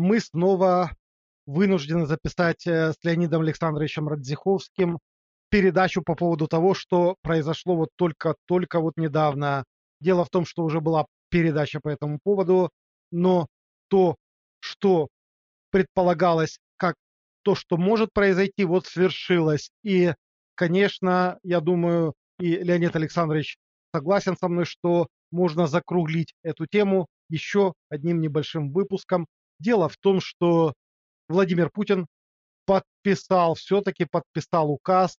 мы снова вынуждены записать э, с Леонидом Александровичем Радзиховским передачу по поводу того, что произошло вот только-только вот недавно. Дело в том, что уже была передача по этому поводу, но то, что предполагалось, как то, что может произойти, вот свершилось. И, конечно, я думаю, и Леонид Александрович согласен со мной, что можно закруглить эту тему еще одним небольшим выпуском. Дело в том, что Владимир Путин подписал, все-таки подписал указ,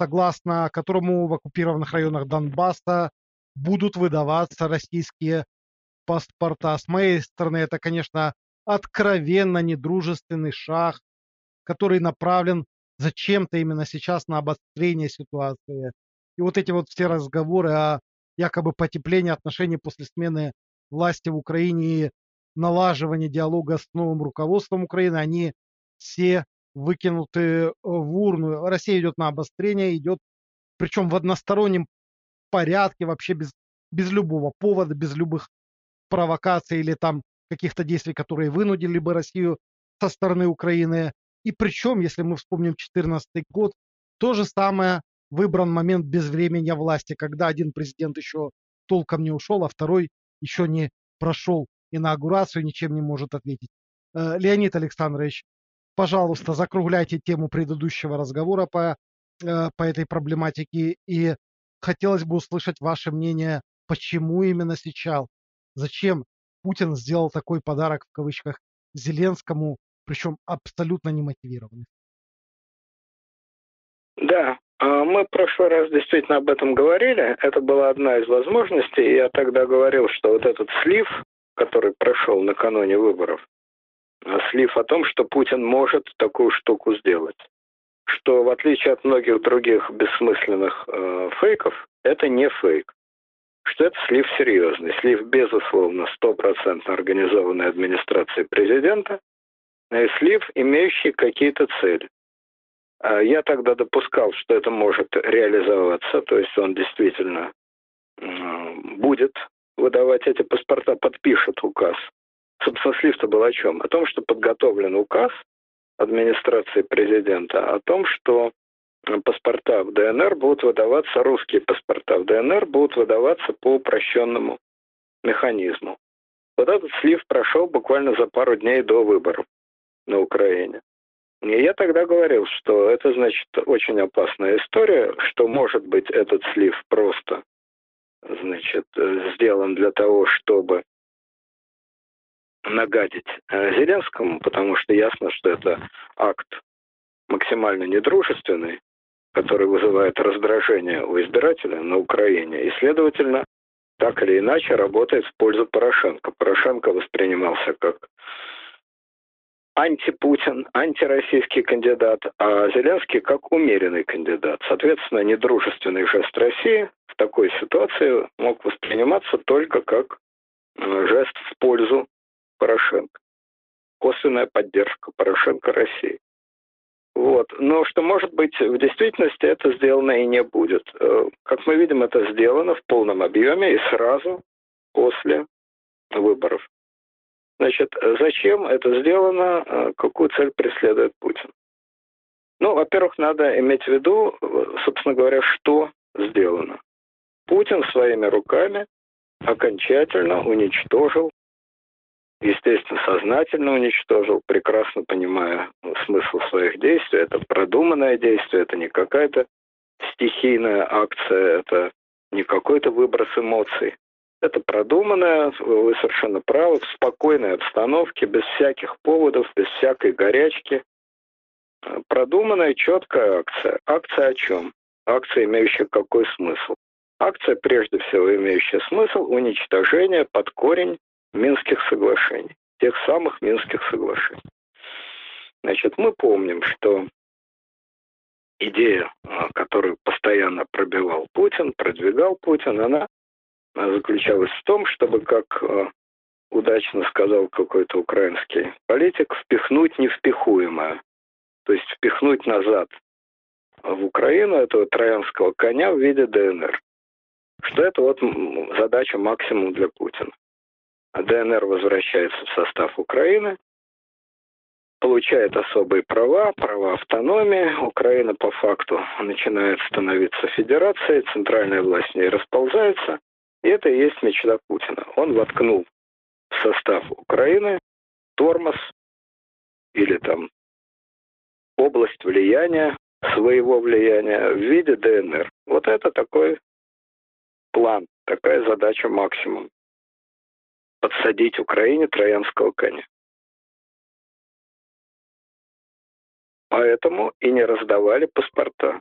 согласно которому в оккупированных районах Донбасса будут выдаваться российские паспорта. С моей стороны, это, конечно, откровенно недружественный шаг, который направлен зачем-то именно сейчас на обострение ситуации. И вот эти вот все разговоры о якобы потеплении отношений после смены власти в Украине налаживания диалога с новым руководством Украины, они все выкинуты в урну. Россия идет на обострение, идет причем в одностороннем порядке, вообще без, без любого повода, без любых провокаций или там каких-то действий, которые вынудили бы Россию со стороны Украины. И причем, если мы вспомним 2014 год, то же самое выбран момент безвременья власти, когда один президент еще толком не ушел, а второй еще не прошел инаугурацию, ничем не может ответить. Э, Леонид Александрович, пожалуйста, закругляйте тему предыдущего разговора по, э, по этой проблематике. И хотелось бы услышать ваше мнение, почему именно сейчас, зачем Путин сделал такой подарок в кавычках Зеленскому, причем абсолютно немотивированный. Да, а мы в прошлый раз действительно об этом говорили. Это была одна из возможностей. Я тогда говорил, что вот этот слив, который прошел накануне выборов, а слив о том, что Путин может такую штуку сделать. Что в отличие от многих других бессмысленных э, фейков, это не фейк что это слив серьезный. Слив, безусловно, стопроцентно организованной администрации президента, и слив, имеющий какие-то цели. А я тогда допускал, что это может реализоваться, то есть он действительно будет выдавать эти паспорта, подпишет указ. Собственно, слив-то был о чем? О том, что подготовлен указ администрации президента, о том, что паспорта в ДНР будут выдаваться, русские паспорта в ДНР будут выдаваться по упрощенному механизму. Вот этот слив прошел буквально за пару дней до выборов на Украине. И я тогда говорил, что это, значит, очень опасная история, что, может быть, этот слив просто, значит, сделан для того, чтобы нагадить э, Зеленскому, потому что ясно, что это акт максимально недружественный, который вызывает раздражение у избирателя на Украине, и, следовательно, так или иначе работает в пользу Порошенко. Порошенко воспринимался как антипутин, антироссийский кандидат, а Зеленский как умеренный кандидат. Соответственно, недружественный жест России в такой ситуации мог восприниматься только как э, жест в пользу Порошенко. Косвенная поддержка Порошенко России. Вот. Но что может быть в действительности это сделано и не будет. Э, как мы видим, это сделано в полном объеме и сразу после выборов. Значит, зачем это сделано, э, какую цель преследует Путин? Ну, во-первых, надо иметь в виду, собственно говоря, что сделано. Путин своими руками окончательно уничтожил естественно, сознательно уничтожил, прекрасно понимая смысл своих действий. Это продуманное действие, это не какая-то стихийная акция, это не какой-то выброс эмоций. Это продуманное, вы совершенно правы, в спокойной обстановке, без всяких поводов, без всякой горячки. Продуманная, четкая акция. Акция о чем? Акция, имеющая какой смысл? Акция, прежде всего, имеющая смысл уничтожения под корень Минских соглашений, тех самых Минских соглашений. Значит, мы помним, что идея, а, которую постоянно пробивал Путин, продвигал Путин, она заключалась в том, чтобы, как а, удачно сказал какой-то украинский политик, впихнуть невпихуемое. То есть впихнуть назад в Украину этого троянского коня в виде ДНР. Что это вот задача максимум для Путина. ДНР возвращается в состав Украины, получает особые права, права автономии. Украина по факту начинает становиться федерацией, центральная власть в ней расползается. И это и есть мечта Путина. Он воткнул в состав Украины тормоз или там область влияния, своего влияния в виде ДНР. Вот это такой план, такая задача максимум. Подсадить Украине троянского коня. Поэтому и не раздавали паспорта.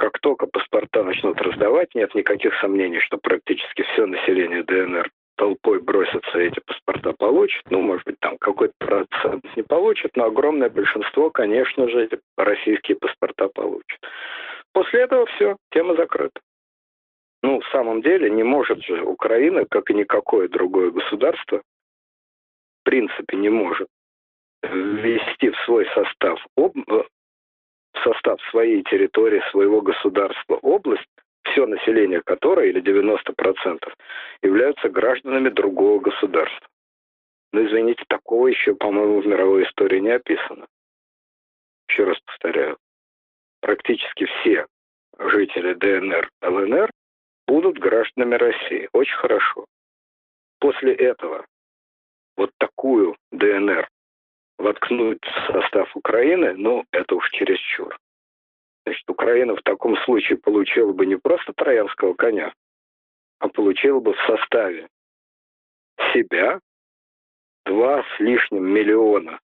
Как только паспорта начнут раздавать, нет никаких сомнений, что практически все население ДНР толпой бросятся эти паспорта получат. Ну, может быть, там какой-то процент не получат, но огромное большинство, конечно же, эти российские паспорта получат. После этого все, тема закрыта. Ну, в самом деле, не может же Украина, как и никакое другое государство, в принципе, не может ввести в свой состав, об, в состав своей территории, своего государства область, все население которой, или 90%, являются гражданами другого государства. Но, извините, такого еще, по-моему, в мировой истории не описано. Еще раз повторяю, практически все жители ДНР, ЛНР будут гражданами России. Очень хорошо. После этого вот такую ДНР воткнуть в состав Украины, ну, это уж чересчур. Значит, Украина в таком случае получила бы не просто троянского коня, а получила бы в составе себя два с лишним миллиона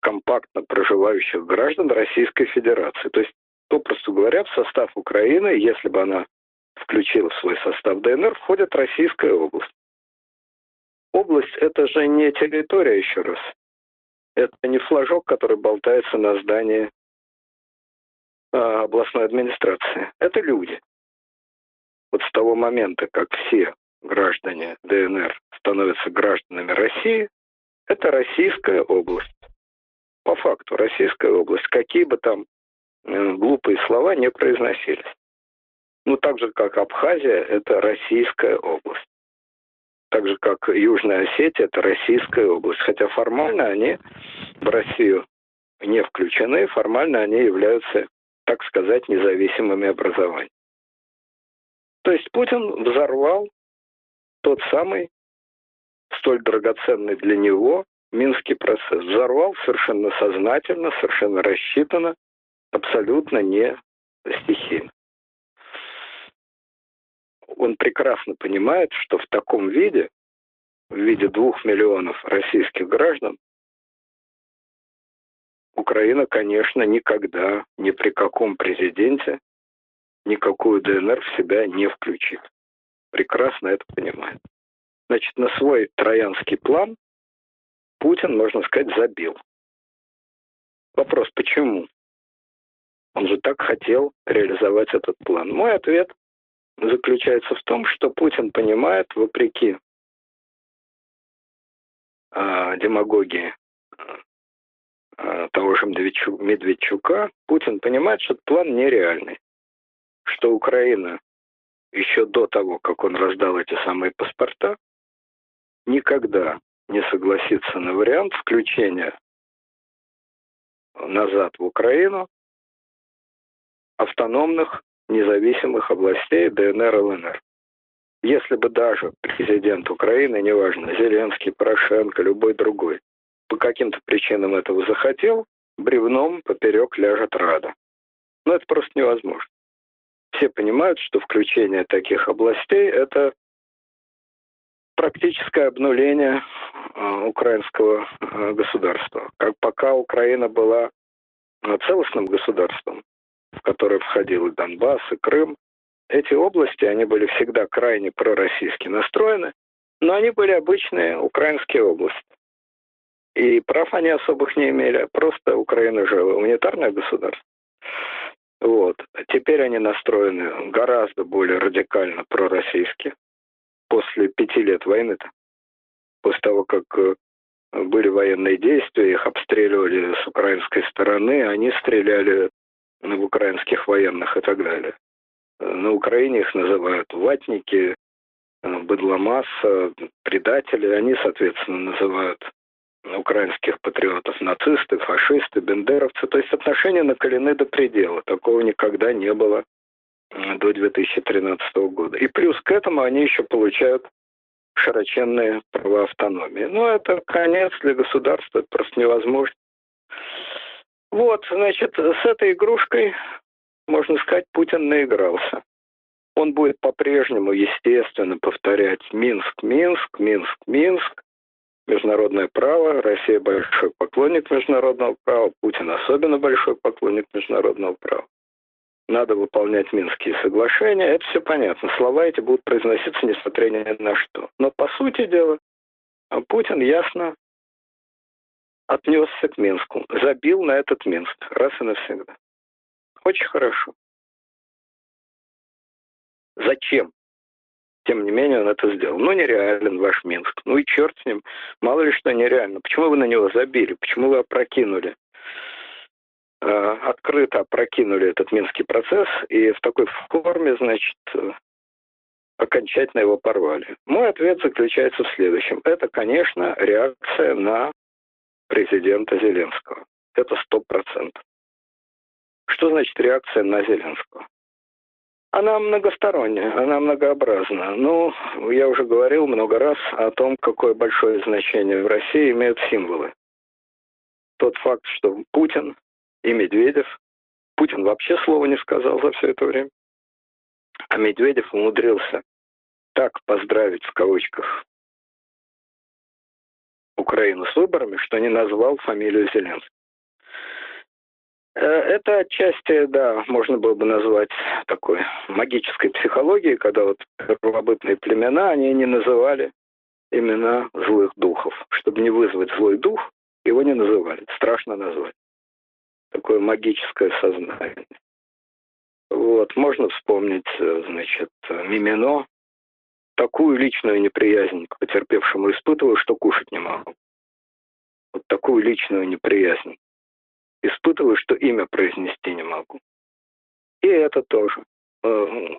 компактно проживающих граждан Российской Федерации. То есть, попросту говоря, в состав Украины, если бы она включила в свой состав ДНР, входит Российская область. Область – это же не территория, еще раз. Это не флажок, который болтается на здании а, областной администрации. Это люди. Вот с того момента, как все граждане ДНР становятся гражданами России, это Российская область. По факту Российская область. Какие бы там э, глупые слова не произносились. Ну, так же, как Абхазия, это Российская область так же как Южная Осетия, это Российская область. Хотя формально они в Россию не включены, формально они являются, так сказать, независимыми образованиями. То есть Путин взорвал тот самый, столь драгоценный для него, Минский процесс. Взорвал совершенно сознательно, совершенно рассчитанно, абсолютно не стихийно он прекрасно понимает, что в таком виде, в виде двух миллионов российских граждан, Украина, конечно, никогда, ни при каком президенте, никакую ДНР в себя не включит. Прекрасно это понимает. Значит, на свой троянский план Путин, можно сказать, забил. Вопрос, почему? Он же так хотел реализовать этот план. Мой ответ заключается в том, что Путин понимает, вопреки э, демагогии э, того же Медведчука, Путин понимает, что план нереальный. Что Украина еще до того, как он раздал эти самые паспорта, никогда не согласится на вариант включения назад в Украину автономных независимых областей ДНР и ЛНР. Если бы даже президент Украины, неважно, Зеленский, Порошенко, любой другой, по каким-то причинам этого захотел, бревном поперек ляжет рада. Но это просто невозможно. Все понимают, что включение таких областей – это практическое обнуление э, украинского э, государства. Как пока Украина была э, целостным государством, в который входил и Донбасс, и Крым. Эти области, они были всегда крайне пророссийски настроены, но они были обычные украинские области. И прав они особых не имели, просто Украина же унитарное государство. Вот. Теперь они настроены гораздо более радикально пророссийски. После пяти лет войны-то, после того, как э, были военные действия, их обстреливали с украинской стороны, они стреляли украинских военных и так далее. На Украине их называют ватники, быдломасса, предатели. Они, соответственно, называют украинских патриотов, нацисты, фашисты, бендеровцы. То есть отношения накалены до предела. Такого никогда не было до 2013 года. И плюс к этому они еще получают широченные права автономии. Но это конец для государства, это просто невозможно. Вот, значит, с этой игрушкой, можно сказать, Путин наигрался. Он будет по-прежнему, естественно, повторять Минск, Минск, Минск, Минск, международное право, Россия большой поклонник международного права, Путин особенно большой поклонник международного права. Надо выполнять Минские соглашения, это все понятно. Слова эти будут произноситься несмотря ни на что. Но по сути дела, Путин ясно отнесся к Минску, забил на этот Минск раз и навсегда. Очень хорошо. Зачем? Тем не менее, он это сделал. Ну, нереален ваш Минск. Ну и черт с ним. Мало ли что нереально. Почему вы на него забили? Почему вы опрокинули? Э, открыто опрокинули этот Минский процесс и в такой форме, значит, окончательно его порвали. Мой ответ заключается в следующем. Это, конечно, реакция на президента Зеленского. Это сто процентов. Что значит реакция на Зеленского? Она многосторонняя, она многообразна. Ну, я уже говорил много раз о том, какое большое значение в России имеют символы. Тот факт, что Путин и Медведев, Путин вообще слова не сказал за все это время, а Медведев умудрился так поздравить в кавычках Украину с выборами, что не назвал фамилию Зеленского. Э, это отчасти, да, можно было бы назвать такой магической психологией, когда вот первобытные племена, они не называли имена злых духов. Чтобы не вызвать злой дух, его не называли. Страшно назвать. Такое магическое сознание. Вот, можно вспомнить, э, значит, Мимино. Такую личную неприязнь к потерпевшему испытываю, что кушать не могу. Вот такую личную неприязнь испытываю, что имя произнести не могу. И это тоже. Э,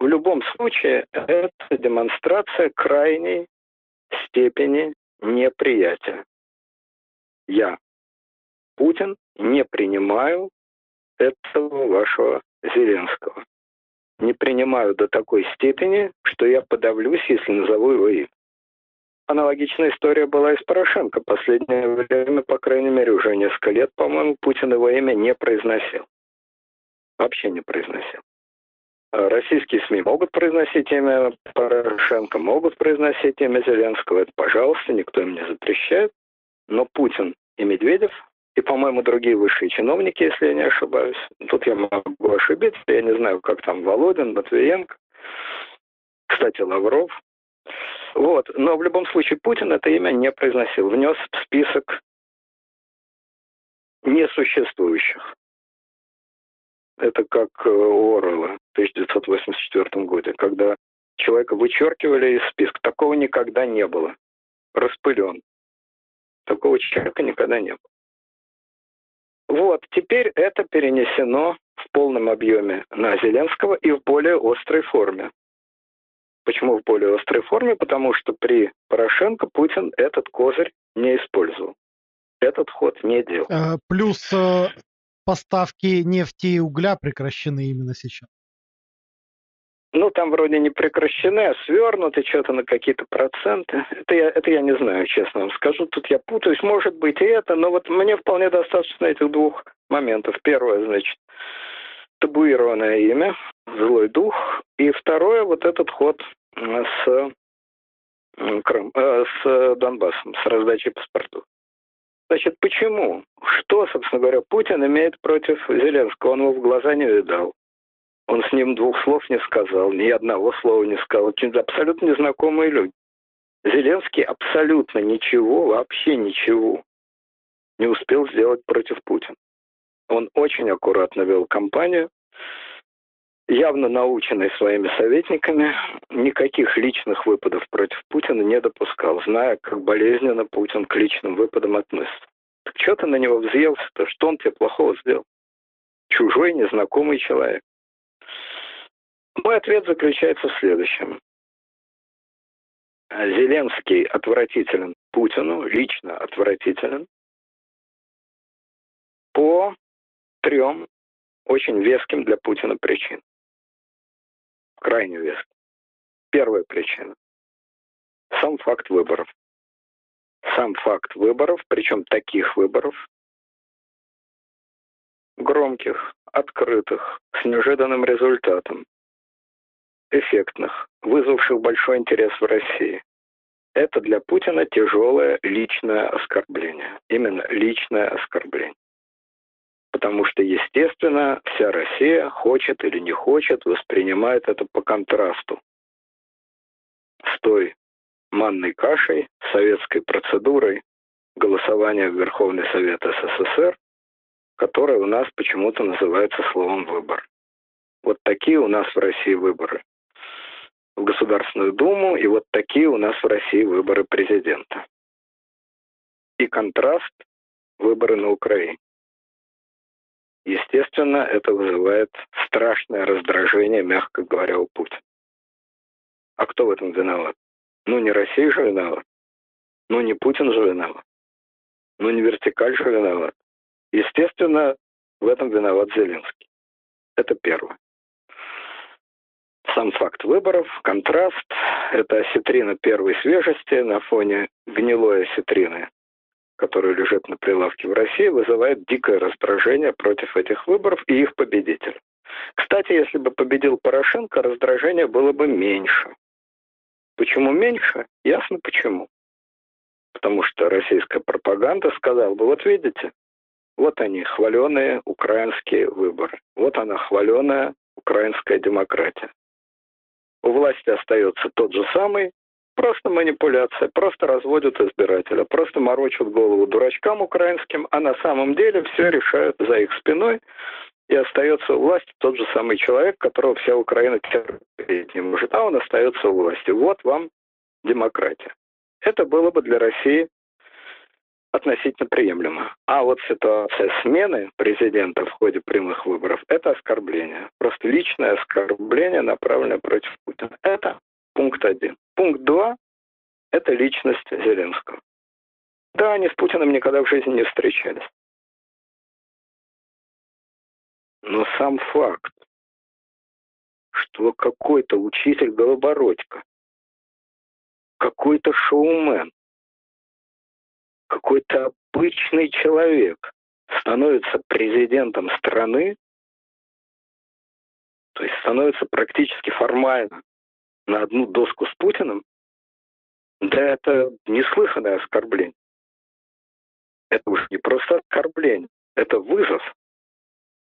в любом случае, это демонстрация крайней степени неприятия. Я, Путин, не принимаю этого вашего Зеленского. Не принимаю до такой степени, что я подавлюсь, если назову его имя. Аналогичная история была и с Порошенко. Последнее время, по крайней мере, уже несколько лет, по-моему, Путин его имя не произносил. Вообще не произносил. А российские СМИ могут произносить имя Порошенко, могут произносить имя Зеленского. Это, пожалуйста, никто им не запрещает. Но Путин и Медведев, и, по-моему, другие высшие чиновники, если я не ошибаюсь, тут я могу ошибиться, я не знаю, как там Володин, Матвиенко, кстати, Лавров, вот. Но в любом случае Путин это имя не произносил. Внес в список несуществующих. Это как э, у Орвелла в 1984 году, когда человека вычеркивали из списка. Такого никогда не было. Распылен. Такого человека никогда не было. Вот, теперь это перенесено в полном объеме на Зеленского и в более острой форме. Почему в более острой форме? Потому что при Порошенко Путин этот козырь не использовал. Этот ход не делал. Э, плюс э, поставки нефти и угля прекращены именно сейчас. Ну, там вроде не прекращены, а свернуты что-то на какие-то проценты. Это я, это я не знаю, честно вам скажу. Тут я путаюсь, может быть и это, но вот мне вполне достаточно этих двух моментов. Первое, значит, табуированное имя, злой дух. И второе, вот этот ход с, Крым, э, с Донбассом, с раздачей паспортов. Значит, почему? Что, собственно говоря, Путин имеет против Зеленского? Он его в глаза не видал. Он с ним двух слов не сказал, ни одного слова не сказал. Это абсолютно незнакомые люди. Зеленский абсолютно ничего, вообще ничего не успел сделать против Путина. Он очень аккуратно вел кампанию, явно наученный своими советниками, никаких личных выпадов против Путина не допускал, зная, как болезненно Путин к личным выпадам относится. Так что ты на него взъелся-то? Что он тебе плохого сделал? Чужой, незнакомый человек. Мой ответ заключается в следующем. Зеленский отвратителен Путину, лично отвратителен, по трем очень веским для Путина причин. Крайне веским. Первая причина. Сам факт выборов. Сам факт выборов, причем таких выборов, громких, открытых, с неожиданным результатом, эффектных, вызвавших большой интерес в России. Это для Путина тяжелое личное оскорбление. Именно личное оскорбление. Потому что, естественно, вся Россия хочет или не хочет, воспринимает это по контрасту с той манной кашей, советской процедурой голосования в Верховный Совет СССР, которая у нас почему-то называется словом «выбор». Вот такие у нас в России выборы в Государственную Думу, и вот такие у нас в России выборы президента. И контраст – выборы на Украине. Естественно, это вызывает страшное раздражение, мягко говоря, у Путина. А кто в этом виноват? Ну, не Россия же виноват. Ну, не Путин же виноват. Ну, не вертикаль же виноват. Естественно, в этом виноват Зеленский. Это первое. Сам факт выборов, контраст, это осетрина первой свежести на фоне гнилой осетрины, которая лежит на прилавке в России, вызывает дикое раздражение против этих выборов и их победителя. Кстати, если бы победил Порошенко, раздражение было бы меньше. Почему меньше? Ясно почему. Потому что российская пропаганда сказала бы, вот видите, вот они, хваленые украинские выборы. Вот она, хваленая украинская демократия. У власти остается тот же самый, просто манипуляция, просто разводят избирателя, просто морочат голову дурачкам украинским, а на самом деле все решают за их спиной, и остается у власти тот же самый человек, которого вся Украина терпеть не может, а он остается у власти. Вот вам демократия. Это было бы для России относительно приемлемо. А вот ситуация смены президента в ходе прямых выборов – это оскорбление. Просто личное оскорбление, направленное против Путина. Это пункт один. Пункт два – это личность Зеленского. Да, они с Путиным никогда в жизни не встречались. Но сам факт, что какой-то учитель Голобородько, какой-то шоумен, какой-то обычный человек становится президентом страны, то есть становится практически формально на одну доску с Путиным, да это неслыханное оскорбление. Это уж не просто оскорбление, это вызов.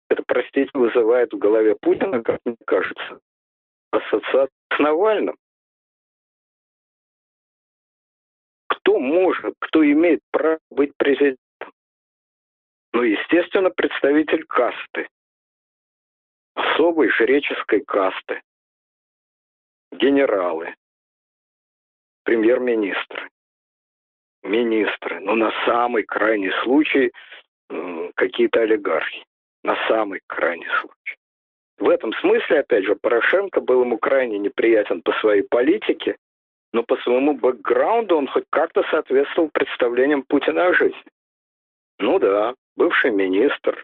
Это, простите, вызывает в голове Путина, как мне кажется, ассоциацию с Навальным. Может, кто имеет право быть президентом? Ну, естественно, представитель касты, особой жреческой касты, генералы, премьер-министры, министры, ну, на самый крайний случай какие-то олигархи, на самый крайний случай. В этом смысле, опять же, Порошенко был ему крайне неприятен по своей политике, но по своему бэкграунду он хоть как-то соответствовал представлениям Путина о жизни. Ну да, бывший министр,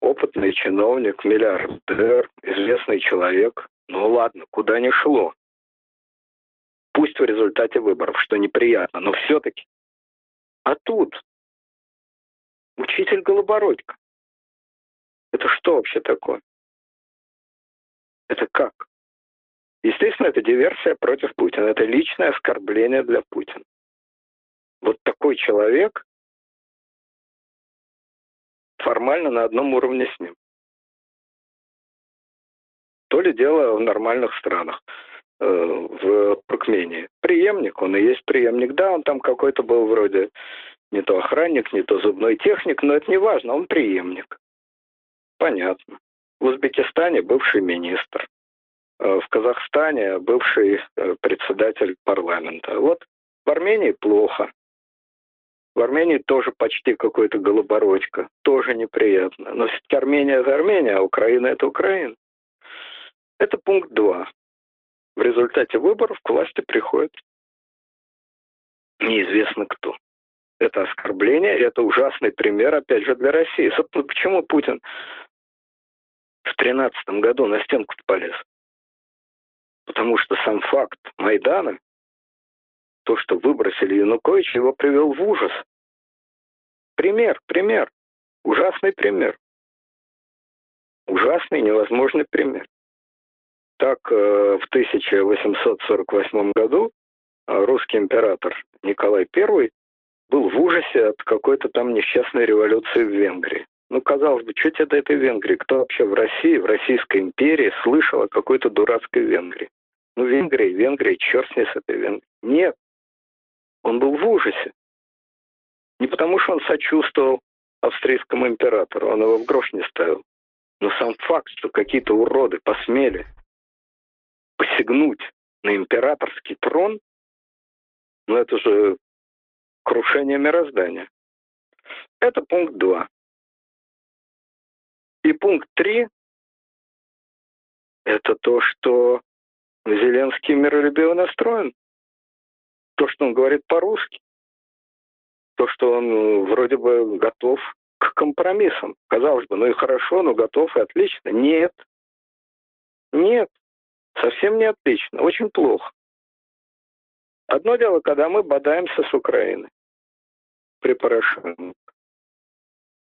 опытный чиновник, миллиардер, известный человек. Ну ладно, куда ни шло. Пусть в результате выборов, что неприятно, но все-таки. А тут учитель Голобородько. Это что вообще такое? Это как? Естественно, это диверсия против Путина. Это личное оскорбление для Путина. Вот такой человек формально на одном уровне с ним. То ли дело в нормальных странах, э, в Туркмении. Преемник, он и есть преемник. Да, он там какой-то был вроде не то охранник, не то зубной техник, но это не важно, он преемник. Понятно. В Узбекистане бывший министр. Э, в Казахстане бывший э, председатель парламента. Вот в Армении плохо. В Армении тоже почти какой-то голобородько. Тоже неприятно. Но все-таки Армения это Армения, а Украина это Украина. Это пункт два. В результате выборов к власти приходит неизвестно кто. Это оскорбление, это ужасный пример, опять же, для России. Собственно, почему Путин в 2013 году на стенку полез? Потому что сам факт Майдана, то, что выбросили Януковича, его привел в ужас. Пример, пример. Ужасный пример. Ужасный, невозможный пример. Так, э, в 1848 году э, русский император Николай I был в ужасе от какой-то там несчастной революции в Венгрии. Ну, казалось бы, что тебе до этой Венгрии? Кто вообще в России, в Российской империи слышал о какой-то дурацкой Венгрии? Ну, Венгрия, Венгрия, черт с ней с этой Венгрией. Нет. Он был в ужасе. Не потому, что он сочувствовал австрийскому императору, он его в грош не ставил. Но сам факт, что какие-то уроды посмели посягнуть на императорский трон, ну это же крушение мироздания. Это пункт 2. И пункт 3 – это то, что Зеленский миролюбиво настроен. То, что он говорит по-русски. То, что он э, вроде бы готов к компромиссам. Казалось бы, ну и хорошо, ну готов и отлично. Нет. Нет. Совсем не отлично. Очень плохо. Одно дело, когда мы бодаемся с Украиной при Порошенко.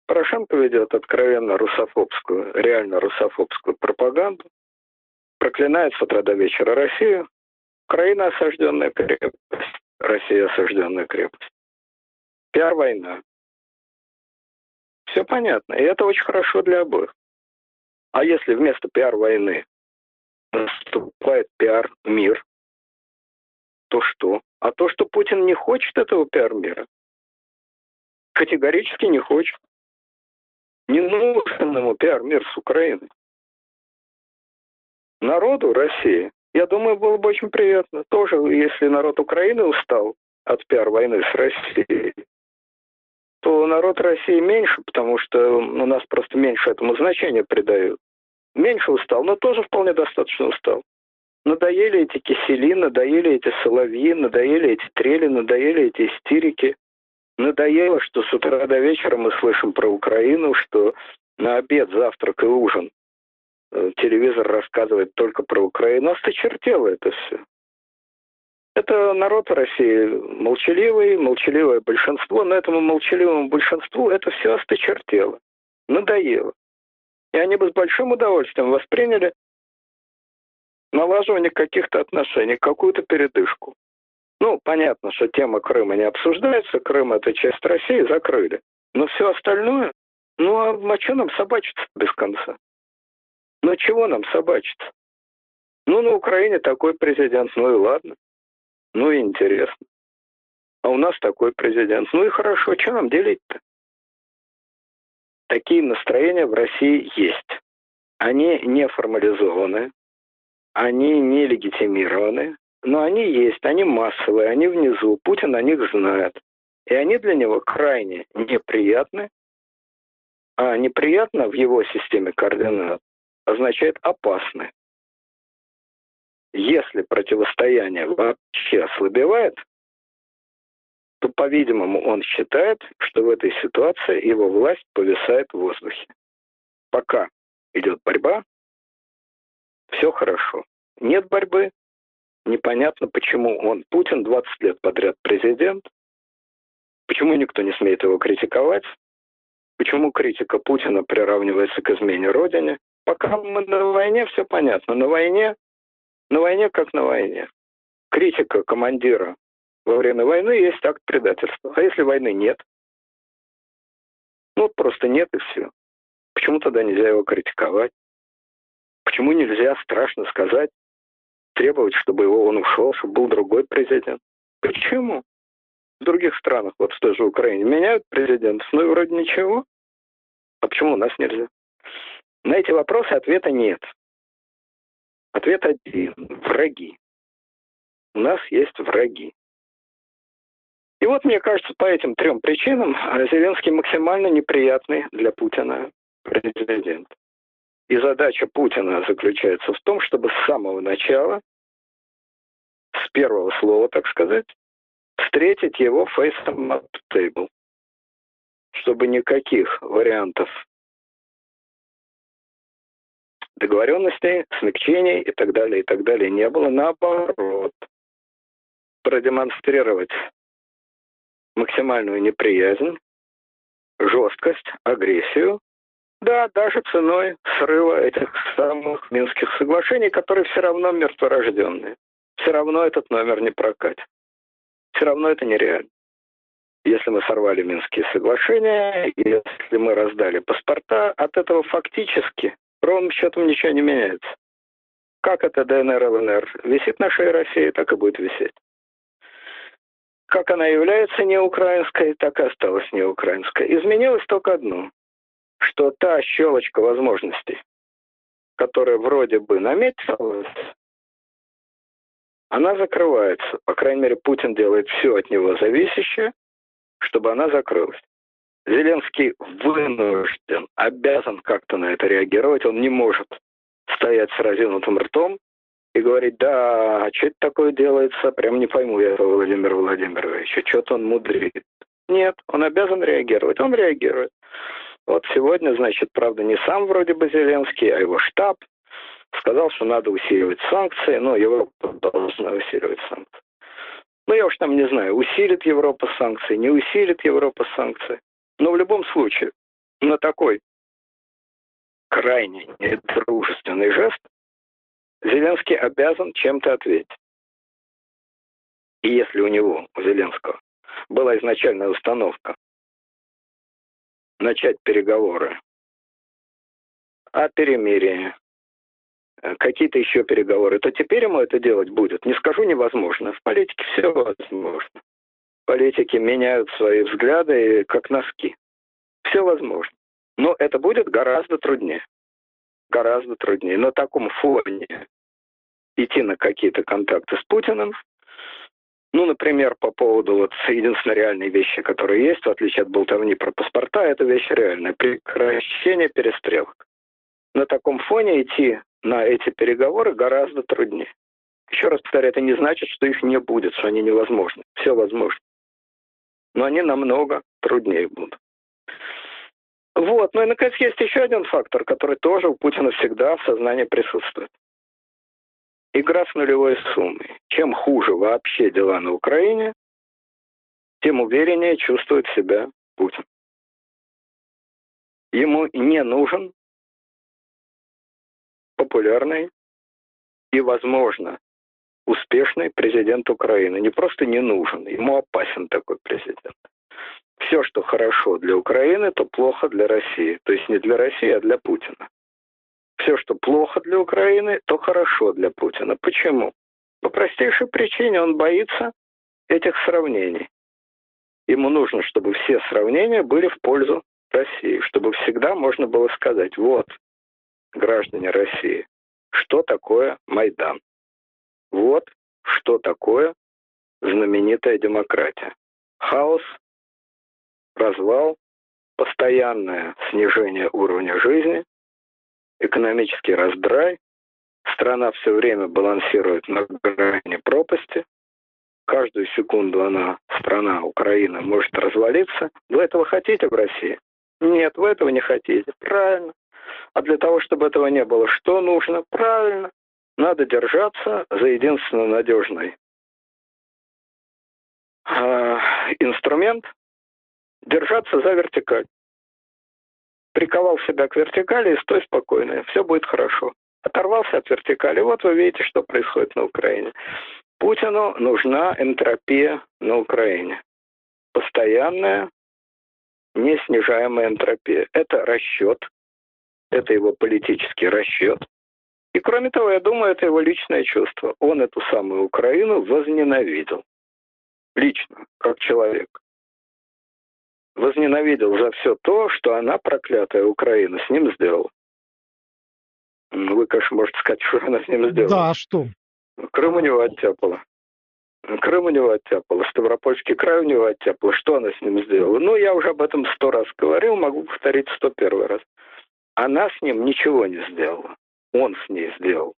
Порошенко ведет откровенно русофобскую, реально русофобскую пропаганду, проклинает с утра до вечера Россию. Украина осажденная крепость, Россия осажденная крепость. Пиар-война. Все понятно, и это очень хорошо для обоих. А если вместо пиар-войны наступает пиар-мир, то что? А то, что Путин не хочет этого пиар-мира, категорически не хочет. Не нужен ему пиар-мир с Украиной. Народу России, я думаю, было бы очень приятно. Тоже, если народ Украины устал от пиар-войны с Россией, то народ России меньше, потому что у нас просто меньше этому значения придают. Меньше устал, но тоже вполне достаточно устал. Надоели эти кисели, надоели эти соловьи, надоели эти трели, надоели эти истерики. Надоело, что с утра до вечера мы слышим про Украину, что на обед, завтрак и ужин телевизор рассказывает только про Украину. Осточертело это все. Это народ России молчаливый, молчаливое большинство, но этому молчаливому большинству это все осточертело. Надоело. И они бы с большим удовольствием восприняли налаживание каких-то отношений, какую-то передышку. Ну, понятно, что тема Крыма не обсуждается, Крым – это часть России, закрыли. Но все остальное, ну, а, а что нам собачиться без конца? Ну, чего нам собачиться? Ну, на Украине такой президент, ну и ладно. Ну и интересно. А у нас такой президент. Ну и хорошо, что нам делить-то? Такие настроения в России есть. Они не формализованы, они не легитимированы, но они есть, они массовые, они внизу, Путин о них знает. И они для него крайне неприятны, а неприятно в его системе координат означает опасны. Если противостояние вообще ослабевает, то, по-видимому, он считает, что в этой ситуации его власть повисает в воздухе. Пока идет борьба, все хорошо. Нет борьбы, непонятно, почему он, Путин, 20 лет подряд президент, почему никто не смеет его критиковать, почему критика Путина приравнивается к измене Родине. Пока мы на войне, все понятно. На войне, на войне как на войне. Критика командира во время войны есть акт предательства. А если войны нет? Ну, просто нет и все. Почему тогда нельзя его критиковать? Почему нельзя, страшно сказать, требовать, чтобы его он ушел, чтобы был другой президент? Почему? В других странах, вот в той же Украине, меняют президентов, ну и вроде ничего. А почему у нас нельзя? На эти вопросы ответа нет. Ответ один. Враги. У нас есть враги. И вот, мне кажется, по этим трем причинам Зеленский максимально неприятный для Путина президент. И задача Путина заключается в том, чтобы с самого начала, с первого слова, так сказать, встретить его фейсом at table, чтобы никаких вариантов договоренностей, смягчений и так далее, и так далее не было. Наоборот, продемонстрировать максимальную неприязнь, жесткость, агрессию, да, даже ценой срыва этих самых Минских соглашений, которые все равно мертворожденные. Все равно этот номер не прокатит. Все равно это нереально. Если мы сорвали Минские соглашения, если мы раздали паспорта, от этого фактически ровным счетом ничего не меняется. Как это ДНР, ЛНР висит на шее России, так и будет висеть. Как она является неукраинской, так и осталась неукраинской. Изменилось только одно, что та щелочка возможностей, которая вроде бы наметилась, она закрывается. По крайней мере, Путин делает все от него зависящее, чтобы она закрылась. Зеленский вынужден, обязан как-то на это реагировать. Он не может стоять с разинутым ртом и говорить, да, а что это такое делается? Прям не пойму я этого Владимира Владимировича. Что-то он мудрит. Нет, он обязан реагировать. Он реагирует. Вот сегодня, значит, правда, не сам вроде бы Зеленский, а его штаб сказал, что надо усиливать санкции. Ну, Европа должна усиливать санкции. Ну, я уж там не знаю, усилит Европа санкции, не усилит Европа санкции. Но в любом случае, на такой крайне недружественный жест Зеленский обязан чем-то ответить. И если у него, у Зеленского, была изначальная установка начать переговоры о перемирии, э, какие-то еще переговоры, то теперь ему это делать будет. Не скажу невозможно. В политике все возможно политики меняют свои взгляды как носки. Все возможно. Но это будет гораздо труднее. Гораздо труднее. На таком фоне идти на какие-то контакты с Путиным, ну, например, по поводу вот единственной реальной вещи, которая есть, в отличие от болтовни про паспорта, это вещь реальная. Прекращение перестрелок. На таком фоне идти на эти переговоры гораздо труднее. Еще раз повторяю, это не значит, что их не будет, что они невозможны. Все возможно но они намного труднее будут. Вот. Ну и, наконец, есть еще один фактор, который тоже у Путина всегда в сознании присутствует. Игра с нулевой суммой. Чем хуже вообще дела на Украине, тем увереннее чувствует себя Путин. Ему не нужен популярный и, возможно, успешный президент Украины. Не просто не нужен, ему опасен такой президент. Все, что хорошо для Украины, то плохо для России. То есть не для России, а для Путина. Все, что плохо для Украины, то хорошо для Путина. Почему? По простейшей причине он боится этих сравнений. Ему нужно, чтобы все сравнения были в пользу России, чтобы всегда можно было сказать, вот, граждане России, что такое Майдан. Вот что такое знаменитая демократия. Хаос, развал, постоянное снижение уровня жизни, экономический раздрай, страна все время балансирует на грани пропасти, каждую секунду она, страна, Украина, может развалиться. Вы этого хотите в России? Нет, вы этого не хотите. Правильно. А для того, чтобы этого не было, что нужно? Правильно надо держаться за единственно надежный э, инструмент, держаться за вертикаль. Приковал себя к вертикали и стой спокойно, все будет хорошо. Оторвался от вертикали, вот вы видите, что происходит на Украине. Путину нужна энтропия на Украине. Постоянная, неснижаемая энтропия. Это расчет, это его политический расчет, и кроме того, я думаю, это его личное чувство. Он эту самую Украину возненавидел. Лично, как человек. Возненавидел за все то, что она, проклятая Украина, с ним сделала. Ну, вы, конечно, можете сказать, что она с ним сделала. Да, а что? Крым у него оттяпала. Крым у него оттяпала, Ставропольский край у него оттяпала. Что она с ним сделала? Ну, я уже об этом сто раз говорил, могу повторить сто первый раз. Она с ним ничего не сделала он с ней сделал.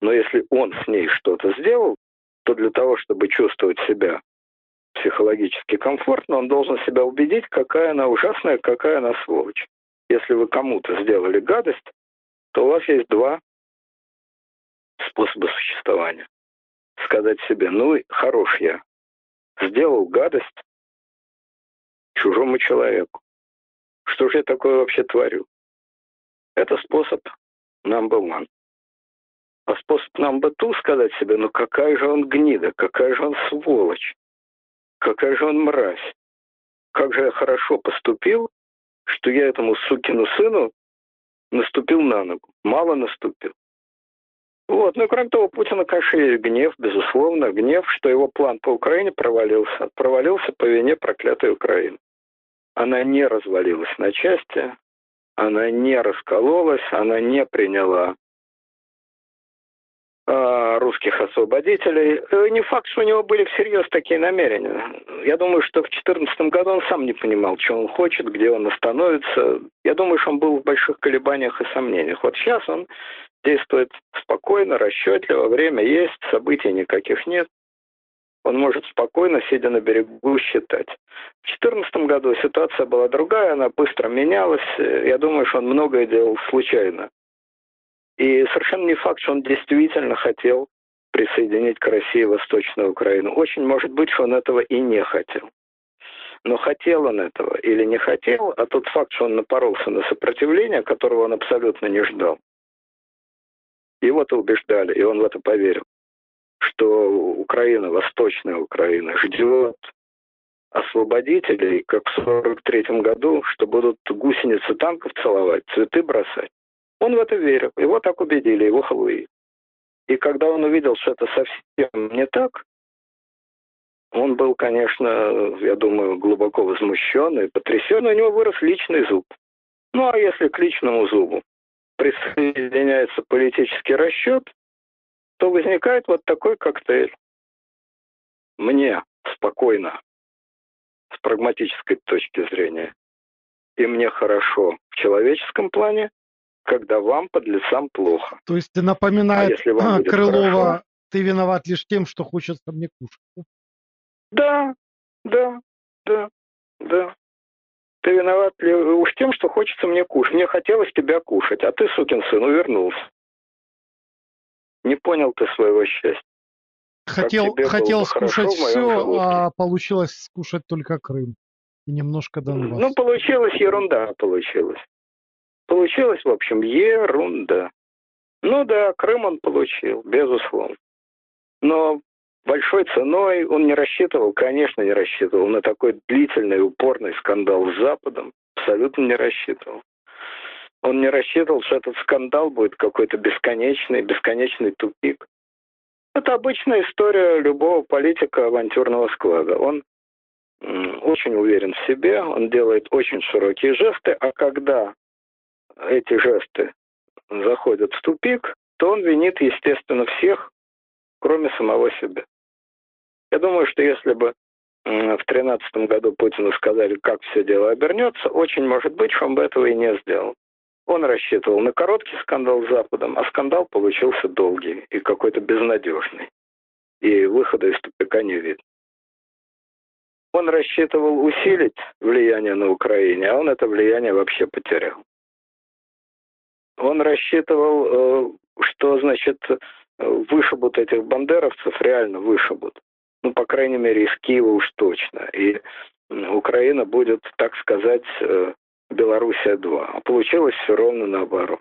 Но если он с ней что-то сделал, то для того, чтобы чувствовать себя психологически комфортно, он должен себя убедить, какая она ужасная, какая она сволочь. Если вы кому-то сделали гадость, то у вас есть два способа существования. Сказать себе, ну, хорош я, сделал гадость чужому человеку. Что же я такое вообще творю? Это способ number one. А способ number two сказать себе, ну какая же он гнида, какая же он сволочь, какая же он мразь. Как же я хорошо поступил, что я этому сукину сыну наступил на ногу. Мало наступил. Вот. Ну и кроме того, Путина, конечно, есть гнев, безусловно, гнев, что его план по Украине провалился. Провалился по вине проклятой Украины. Она не развалилась на части, она не раскололась, она не приняла э, русских освободителей. Э, не факт, что у него были всерьез такие намерения. Я думаю, что в 2014 году он сам не понимал, что он хочет, где он остановится. Я думаю, что он был в больших колебаниях и сомнениях. Вот сейчас он действует спокойно, расчетливо, время есть, событий никаких нет. Он может спокойно, сидя на берегу, считать. В 2014 году ситуация была другая, она быстро менялась. Я думаю, что он многое делал случайно. И совершенно не факт, что он действительно хотел присоединить к России Восточную Украину. Очень может быть, что он этого и не хотел. Но хотел он этого или не хотел, а тот факт, что он напоролся на сопротивление, которого он абсолютно не ждал, его-то убеждали, и он в это поверил, что Украина, Восточная Украина, ждет освободителей, как в 43 году, что будут гусеницы танков целовать, цветы бросать. Он в это верил. Его так убедили, его халуи. И когда он увидел, что это совсем не так, он был, конечно, я думаю, глубоко возмущен и потрясен. У него вырос личный зуб. Ну, а если к личному зубу присоединяется политический расчет, то возникает вот такой коктейль. Мне спокойно, с прагматической точки зрения, и мне хорошо в человеческом плане, когда вам, под лицам плохо. То есть напоминает а если вам Крылова, хорошо, ты виноват лишь тем, что хочется мне кушать. Да, да, да, да. Ты виноват ли уж тем, что хочется мне кушать. Мне хотелось тебя кушать, а ты, сукин сын, увернулся. Не понял ты своего счастья. Хотел, хотел скушать все, а получилось скушать только Крым. И немножко Донбасс. Ну, получилась ерунда, получилась. Получилась, в общем, ерунда. Ну да, Крым он получил, безусловно. Но большой ценой он не рассчитывал, конечно, не рассчитывал на такой длительный, упорный скандал с Западом. Абсолютно не рассчитывал. Он не рассчитывал, что этот скандал будет какой-то бесконечный, бесконечный тупик. Это обычная история любого политика авантюрного склада. Он очень уверен в себе, он делает очень широкие жесты, а когда эти жесты заходят в тупик, то он винит, естественно, всех, кроме самого себя. Я думаю, что если бы в 2013 году Путину сказали, как все дело обернется, очень может быть, что он бы этого и не сделал. Он рассчитывал на короткий скандал с Западом, а скандал получился долгий и какой-то безнадежный. И выхода из тупика не видно. Он рассчитывал усилить влияние на Украине, а он это влияние вообще потерял. Он рассчитывал, э, что, значит, вышибут этих бандеровцев, реально вышибут. Ну, по крайней мере, из Киева уж точно. И Украина будет, так сказать, э, Белоруссия-2. А получилось все ровно наоборот.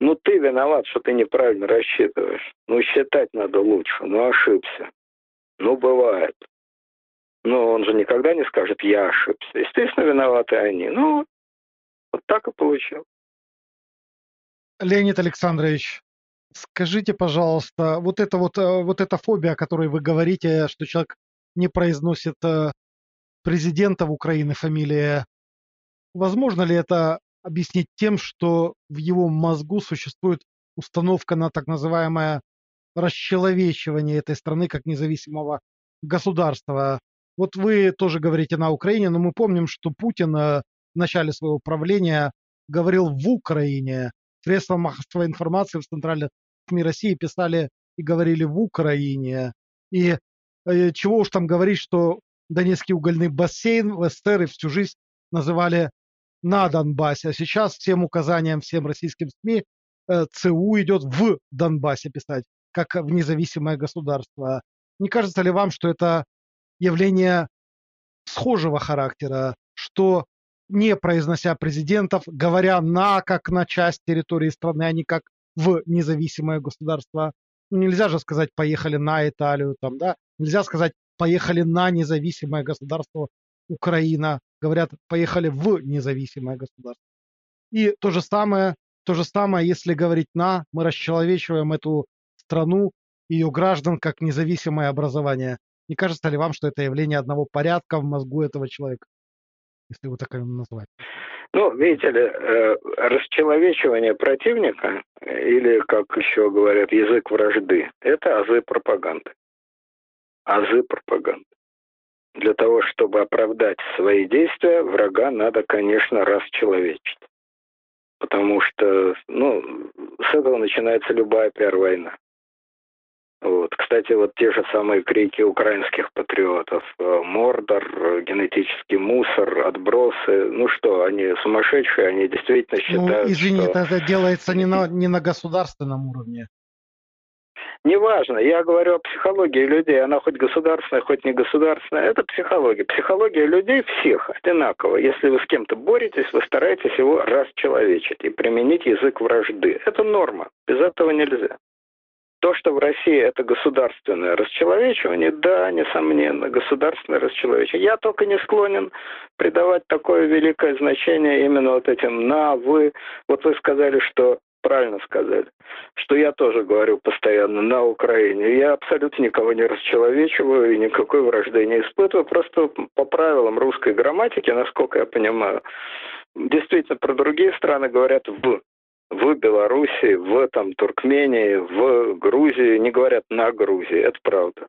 Ну, ты виноват, что ты неправильно рассчитываешь. Ну, считать надо лучше. Ну, ошибся. Ну, бывает. Но он же никогда не скажет, я ошибся. Естественно, виноваты они. Ну, вот так и получилось. Леонид Александрович, скажите, пожалуйста, вот это вот, э, вот эта фобия, о которой вы говорите, что человек не произносит э, президента в Украине фамилия, возможно ли это объяснить тем, что в его мозгу существует установка на так называемое расчеловечивание этой страны как независимого государства. Вот вы тоже говорите на Украине, но мы помним, что Путин э, в начале своего правления говорил в Украине, средства массовой информации в центральных СМИ России писали и говорили в Украине. И э, чего уж там говорить, что Донецкий угольный бассейн в СССР и всю жизнь называли на Донбассе. А сейчас всем указаниям, всем российским СМИ э, ЦУ идет в Донбассе писать, как в независимое государство. Не кажется ли вам, что это явление схожего характера, что не произнося президентов, говоря на как на часть территории страны, а не как в независимое государство. Ну, нельзя же сказать поехали на Италию, там, да? Нельзя сказать поехали на независимое государство Украина. Говорят, поехали в независимое государство. И то же самое, то же самое, если говорить на, мы расчеловечиваем эту страну, ее граждан как независимое образование. Не кажется ли вам, что это явление одного порядка в мозгу этого человека? Если его так назвать. Ну, видите ли, э, расчеловечивание противника, или, как еще говорят, язык вражды, это азы пропаганды. Азы пропаганды. Для того, чтобы оправдать свои действия, врага надо, конечно, расчеловечить. Потому что, ну, с этого начинается любая пиар-война. Вот. Кстати, вот те же самые крики украинских патриотов. Э, Мордор, генетический мусор, отбросы. Ну что, они сумасшедшие, они действительно ну, считают, Ну, извини, что... это делается не на, не на государственном уровне. Неважно, я говорю о психологии людей, она хоть государственная, хоть не государственная, это психология. Психология людей всех одинакова. Если вы с кем-то боретесь, вы стараетесь его расчеловечить и применить язык вражды. Это норма, без этого нельзя. То, что в России это государственное расчеловечивание, да, несомненно, государственное расчеловечивание. Я только не склонен придавать такое великое значение именно вот этим «на», «вы». Вот вы сказали, что правильно сказали, что я тоже говорю постоянно на Украине. Я абсолютно никого не расчеловечиваю и никакой вражды не испытываю, просто по правилам русской грамматики, насколько я понимаю, действительно про другие страны говорят «в» в Беларуси, в там, Туркмении, в Грузии, не говорят на Грузии, это правда.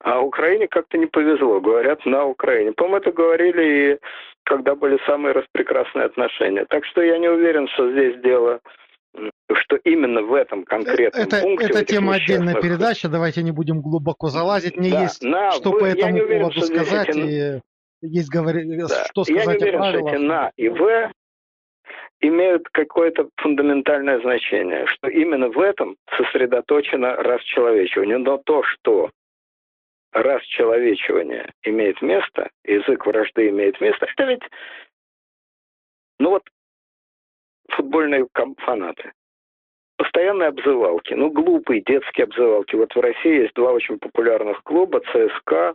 А Украине как-то не повезло, говорят на Украине. По-моему, это говорили и когда были самые распрекрасные отношения. Так что я не уверен, что здесь дело что именно в этом конкретном это, пункте... Это тема отдельной передачи, давайте не будем глубоко залазить. Мне да, есть на, что вы, по этому уверен, поводу сказать, эти... и есть говори... да. что сказать я не уверен, о правилах. Что эти на и в имеют какое-то фундаментальное значение, что именно в этом сосредоточено расчеловечивание. Но то, что расчеловечивание имеет место, язык вражды имеет место, это ведь, ну вот, футбольные фанаты. Постоянные обзывалки, ну, глупые детские обзывалки. Вот в России есть два очень популярных клуба, ЦСКА,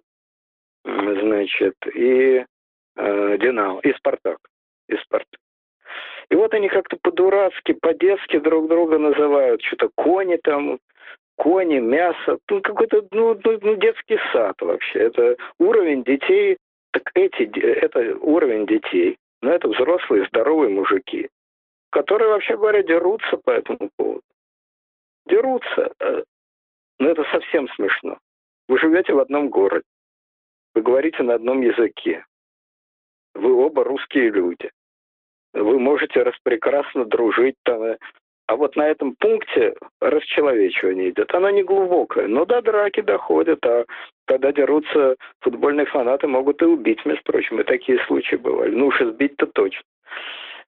значит, и э, Динамо, и Спартак. И Спартак. И вот они как-то по-дурацки, по-детски друг друга называют. Что-то кони там, кони, мясо. Ну, какой-то ну, ну, ну, детский сад вообще. Это уровень детей, так эти, это уровень детей. Но это взрослые, здоровые мужики, которые, вообще говоря, дерутся по этому поводу. Дерутся. Э, но это совсем смешно. Вы живете в одном городе. Вы говорите на одном языке. Вы оба русские люди вы можете распрекрасно дружить там. А вот на этом пункте расчеловечивание идет. Оно не глубокое. Но до драки доходят, а когда дерутся футбольные фанаты, могут и убить, между прочим. И такие случаи бывали. Ну уж избить-то точно.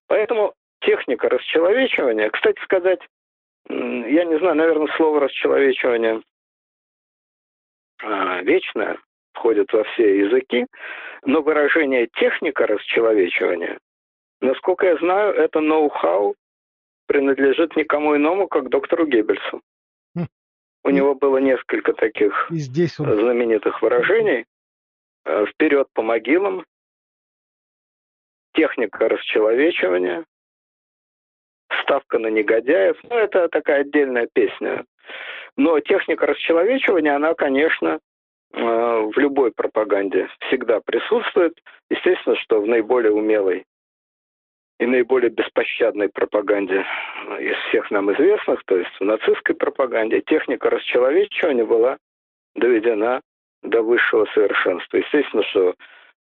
Поэтому техника расчеловечивания, кстати сказать, я не знаю, наверное, слово расчеловечивание а, вечное, входит во все языки, но выражение техника расчеловечивания Насколько я знаю, это ноу-хау принадлежит никому иному, как доктору Геббельсу. Хм. У него было несколько таких И здесь он... знаменитых выражений. Вперед по могилам, техника расчеловечивания, ставка на негодяев. Ну, это такая отдельная песня. Но техника расчеловечивания, она, конечно, э, в любой пропаганде всегда присутствует. Естественно, что в наиболее умелой и наиболее беспощадной пропаганде из всех нам известных, то есть в нацистской пропаганде, техника расчеловечивания была доведена до высшего совершенства. Естественно, что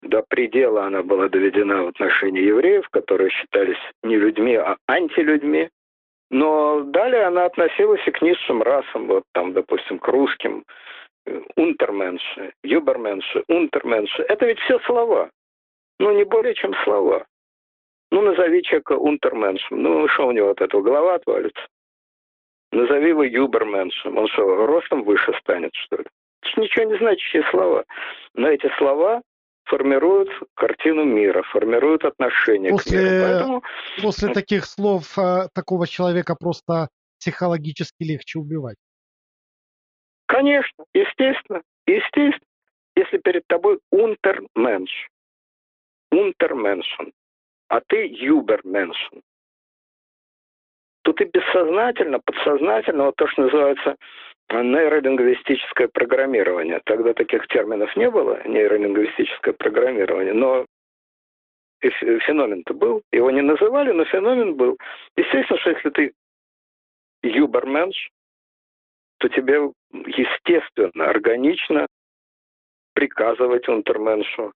до предела она была доведена в отношении евреев, которые считались не людьми, а антилюдьми. Но далее она относилась и к низшим расам, вот там, допустим, к русским, унтерменши, юберменши, унтерменши. Это ведь все слова. Ну, не более чем слова. Ну, назови человека унтерменшем. Ну, что у него от этого голова отвалится? Назови его юберменшем. Он что, ростом выше станет, что ли? Это же ничего не значащие слова. Но эти слова формируют картину мира, формируют отношения после, к миру. Поэтому... После таких слов э, такого человека просто психологически легче убивать. Конечно, естественно, естественно. Если перед тобой унтерменш, унтерменшен, а ты юберменшен, то ты бессознательно, подсознательно, вот то, что называется нейролингвистическое программирование. Тогда таких терминов не было, нейролингвистическое программирование, но феномен-то был. Его не называли, но феномен был. Естественно, что если ты юберменш, то тебе естественно, органично приказывать унтерменшу.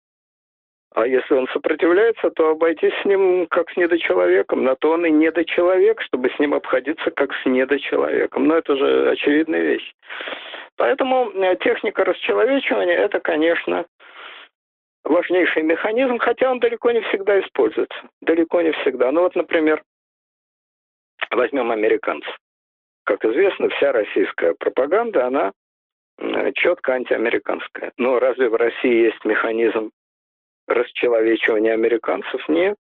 А если он сопротивляется, то обойтись с ним как с недочеловеком. На то он и недочеловек, чтобы с ним обходиться как с недочеловеком. Но это же очевидная вещь. Поэтому э, техника расчеловечивания – это, конечно, важнейший механизм, хотя он далеко не всегда используется. Далеко не всегда. Ну вот, например, возьмем американцев. Как известно, вся российская пропаганда, она четко антиамериканская. Но разве в России есть механизм расчеловечивания американцев? Нет.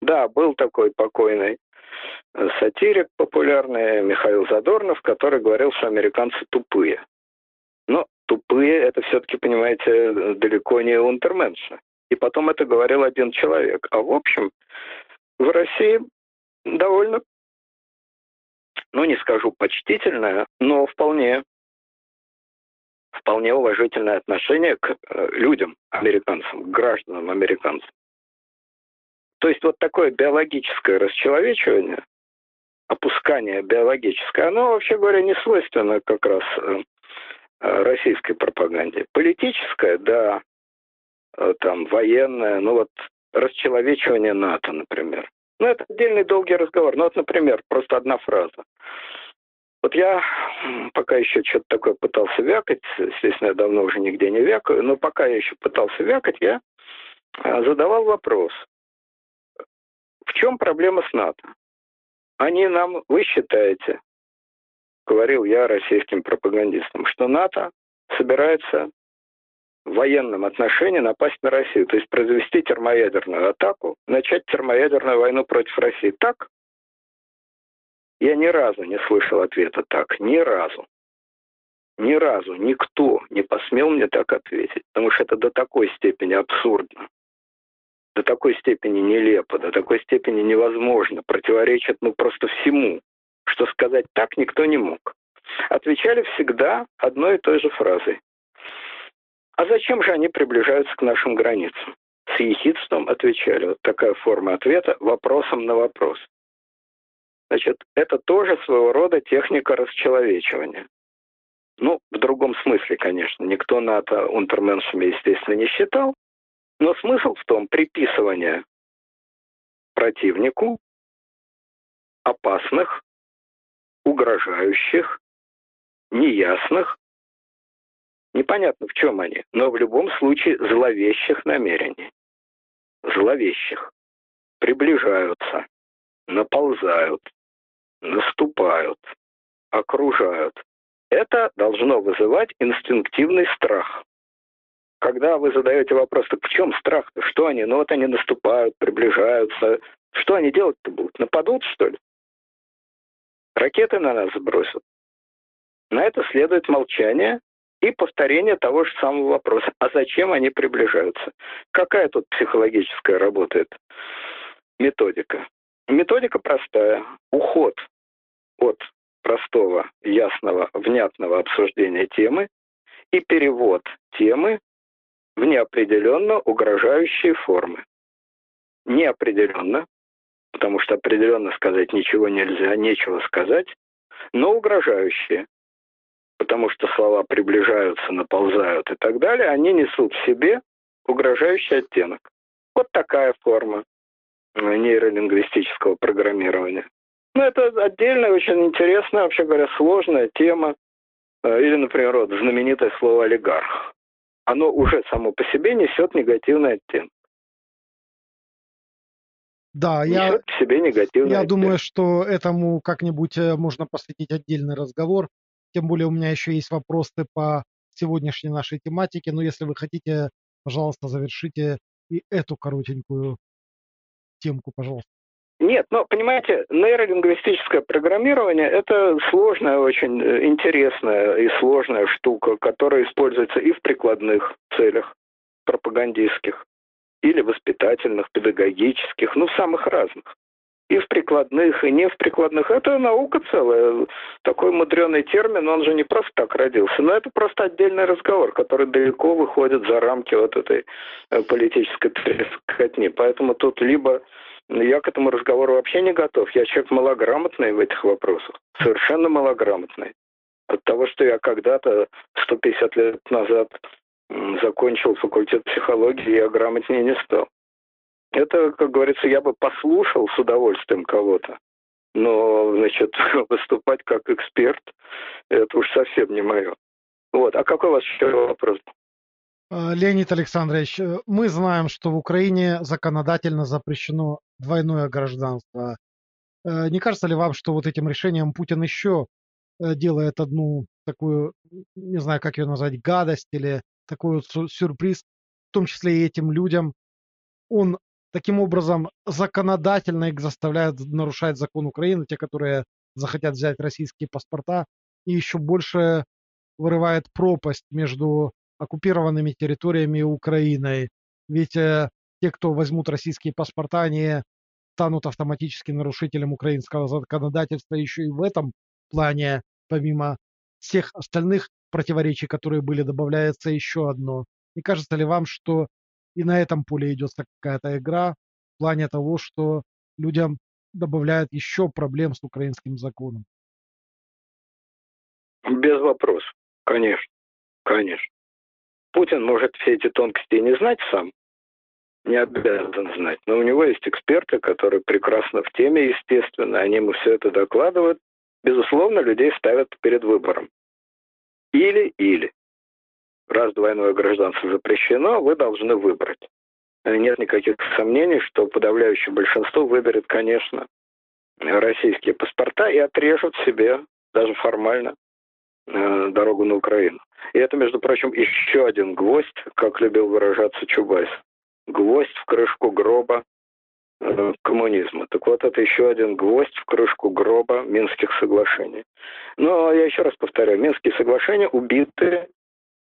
Да, был такой покойный э, сатирик популярный Михаил Задорнов, который говорил, что американцы тупые. Но тупые это все-таки, понимаете, далеко не унтерменши. И потом это говорил один человек. А в общем, в России довольно ну, не скажу почтительное, но вполне, вполне уважительное отношение к э, людям, американцам, к гражданам американцам. То есть вот такое биологическое расчеловечивание, опускание биологическое, оно, вообще говоря, не свойственно как раз э, э, российской пропаганде. Политическое, да, там, военное, ну вот расчеловечивание НАТО, например. Ну, это отдельный долгий разговор. Ну, вот, например, просто одна фраза. Вот я пока еще что-то такое пытался вякать, естественно, я давно уже нигде не вякаю, но пока я еще пытался вякать, я а, задавал вопрос. В чем проблема с НАТО? Они нам, вы считаете, говорил я российским пропагандистам, что НАТО собирается в военном отношении напасть на Россию, то есть произвести термоядерную атаку, начать термоядерную войну против России. Так? Я ни разу не слышал ответа так, ни разу. Ни разу никто не посмел мне так ответить, потому что это до такой степени абсурдно, до такой степени нелепо, до такой степени невозможно, противоречит ну просто всему, что сказать так никто не мог. Отвечали всегда одной и той же фразой. А зачем же они приближаются к нашим границам? С ехидством отвечали. Вот такая форма ответа вопросом на вопрос. Значит, это тоже своего рода техника расчеловечивания. Ну, в другом смысле, конечно. Никто НАТО унтерменшами, естественно, не считал. Но смысл в том, приписывание противнику опасных, угрожающих, неясных Непонятно, в чем они, но в любом случае зловещих намерений. Зловещих. Приближаются, наползают, наступают, окружают. Это должно вызывать инстинктивный страх. Когда вы задаете вопрос, так в чем страх-то? Что они? Ну вот они наступают, приближаются. Что они делать-то будут? Нападут, что ли? Ракеты на нас сбросят. На это следует молчание и повторение того же самого вопроса. А зачем они приближаются? Какая тут психологическая работает методика? Методика простая. Уход от простого, ясного, внятного обсуждения темы и перевод темы в неопределенно угрожающие формы. Неопределенно, потому что определенно сказать ничего нельзя, нечего сказать, но угрожающие потому что слова приближаются, наползают и так далее, они несут в себе угрожающий оттенок. Вот такая форма нейролингвистического программирования. Ну, это отдельная, очень интересная, вообще говоря, сложная тема. Э, или, например, вот знаменитое слово «олигарх». Оно уже само по себе несет негативный оттенок. Да, я, Несет себе негативный я оттенок. думаю, что этому как-нибудь э, можно посвятить отдельный разговор. Тем более у меня еще есть вопросы по сегодняшней нашей тематике. Но если вы хотите, пожалуйста, завершите и эту коротенькую темку, пожалуйста. Нет, но понимаете, нейролингвистическое программирование это сложная, очень э, интересная и сложная штука, которая используется и в прикладных целях пропагандистских, или воспитательных, педагогических, ну, самых разных. И в прикладных, и не в прикладных. Это наука целая. Такой мудреный термин, он же не просто так родился. Но это просто отдельный разговор, который далеко выходит за рамки вот этой э, политической трескотни. Поэтому тут либо я к этому разговору вообще не готов. Я человек малограмотный в этих вопросах. Совершенно малограмотный. От того, что я когда-то 150 лет назад закончил факультет психологии, я грамотнее не стал. Это, как говорится, я бы послушал с удовольствием кого-то. Но, значит, выступать как эксперт, это уж совсем не мое. Вот. А какой у вас еще вопрос? А, Леонид Александрович, э, мы знаем, что в Украине законодательно запрещено двойное гражданство. Э, не кажется ли вам, что вот этим решением Путин еще э, делает одну такую, не знаю, как ее назвать, гадость или такой вот сюрприз, в том числе и этим людям? Он таким образом законодательно их заставляет нарушать закон Украины, те, которые захотят взять российские паспорта, и еще больше вырывает пропасть между оккупированными территориями Украиной. Ведь э, те, кто возьмут российские паспорта, они станут автоматически нарушителем украинского законодательства еще и в этом плане, помимо всех остальных противоречий, которые были, добавляется еще одно. Не кажется ли вам, что и на этом поле идет какая-то игра в плане того, что людям добавляют еще проблем с украинским законом? Без вопросов. Конечно. Конечно. Путин может все эти тонкости не знать сам, не обязан знать, но у него есть эксперты, которые прекрасно в теме, естественно, они ему все это докладывают. Безусловно, людей ставят перед выбором. Или-или. Раз двойное гражданство запрещено, вы должны выбрать. Нет никаких сомнений, что подавляющее большинство выберет, конечно, российские паспорта и отрежут себе, даже формально, э, дорогу на Украину. И это, между прочим, еще один гвоздь, как любил выражаться Чубайс. Гвоздь в крышку гроба э, коммунизма. Так вот, это еще один гвоздь в крышку гроба Минских соглашений. Но я еще раз повторяю, Минские соглашения убиты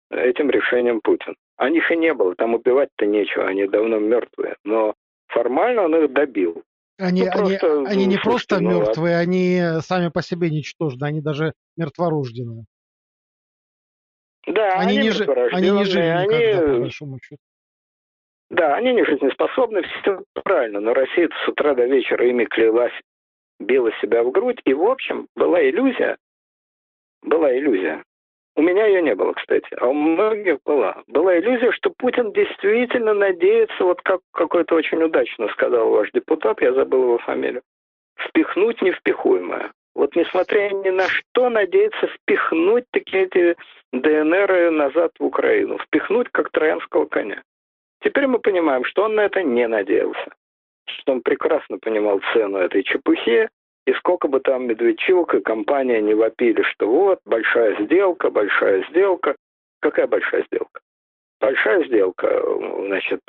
этим решением Путин. А них и не было, там убивать-то нечего, они давно мертвые. Но формально он их добил. Они, ну, они, просто, они не просто ну, мертвые, ладно. они сами по себе ничтожны, они даже мертворожденные. Да, они, они не, они не жили они... никогда, по большому счету. Да, они не жизнеспособны, все правильно, но Россия с утра до вечера ими клялась, била себя в грудь, и, в общем, была иллюзия, была иллюзия. У меня ее не было, кстати, а у многих была. Была иллюзия, что Путин действительно надеется, вот как какой-то очень удачно сказал ваш депутат, я забыл его фамилию, впихнуть невпихуемое. Вот несмотря ни на что, надеется впихнуть такие эти ДНР назад в Украину, впихнуть как троянского коня. Теперь мы понимаем, что он на это не надеялся, что он прекрасно понимал цену этой чепухи, и сколько бы там Медведчук и компания не вопили, что вот, большая сделка, большая сделка. Какая большая сделка? Большая сделка, значит,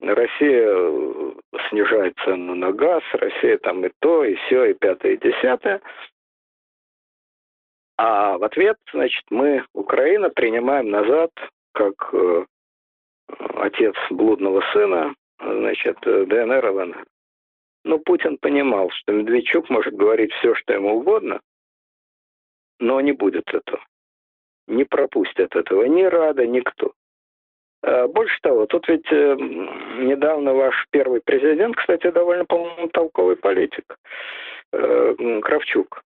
Россия снижает цену на газ, Россия там и то, и все, и пятое, и десятое. А в ответ, значит, мы, Украина, принимаем назад, как э, отец блудного сына, значит, ДНР, ЛНР. Но Путин понимал, что Медведчук может говорить все, что ему угодно, но не будет этого. Не пропустят этого ни Рада, никто. А больше того, тут ведь э, недавно ваш первый президент, кстати, довольно, по-моему, толковый политик, э, Кравчук.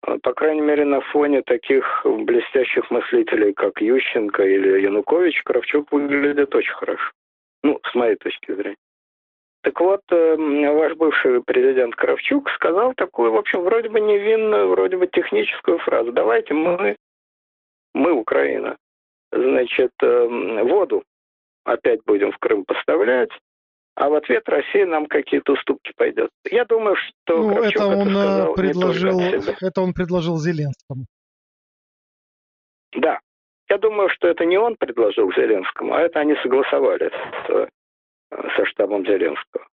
По крайней мере, на фоне таких блестящих мыслителей, как Ющенко или Янукович, Кравчук выглядит очень хорошо. Ну, с моей точки зрения. Так вот, э, ваш бывший президент Кравчук сказал такую, в общем, вроде бы невинную, вроде бы техническую фразу. Давайте мы мы, Украина, значит, эм, воду опять будем в Крым поставлять, а в ответ Россия нам какие-то уступки пойдет. Я думаю, что ну, это он это предложил, это он предложил Зеленскому. Да, я думаю, что это не он предложил Зеленскому, а это они согласовали с, э, со штабом Зеленского.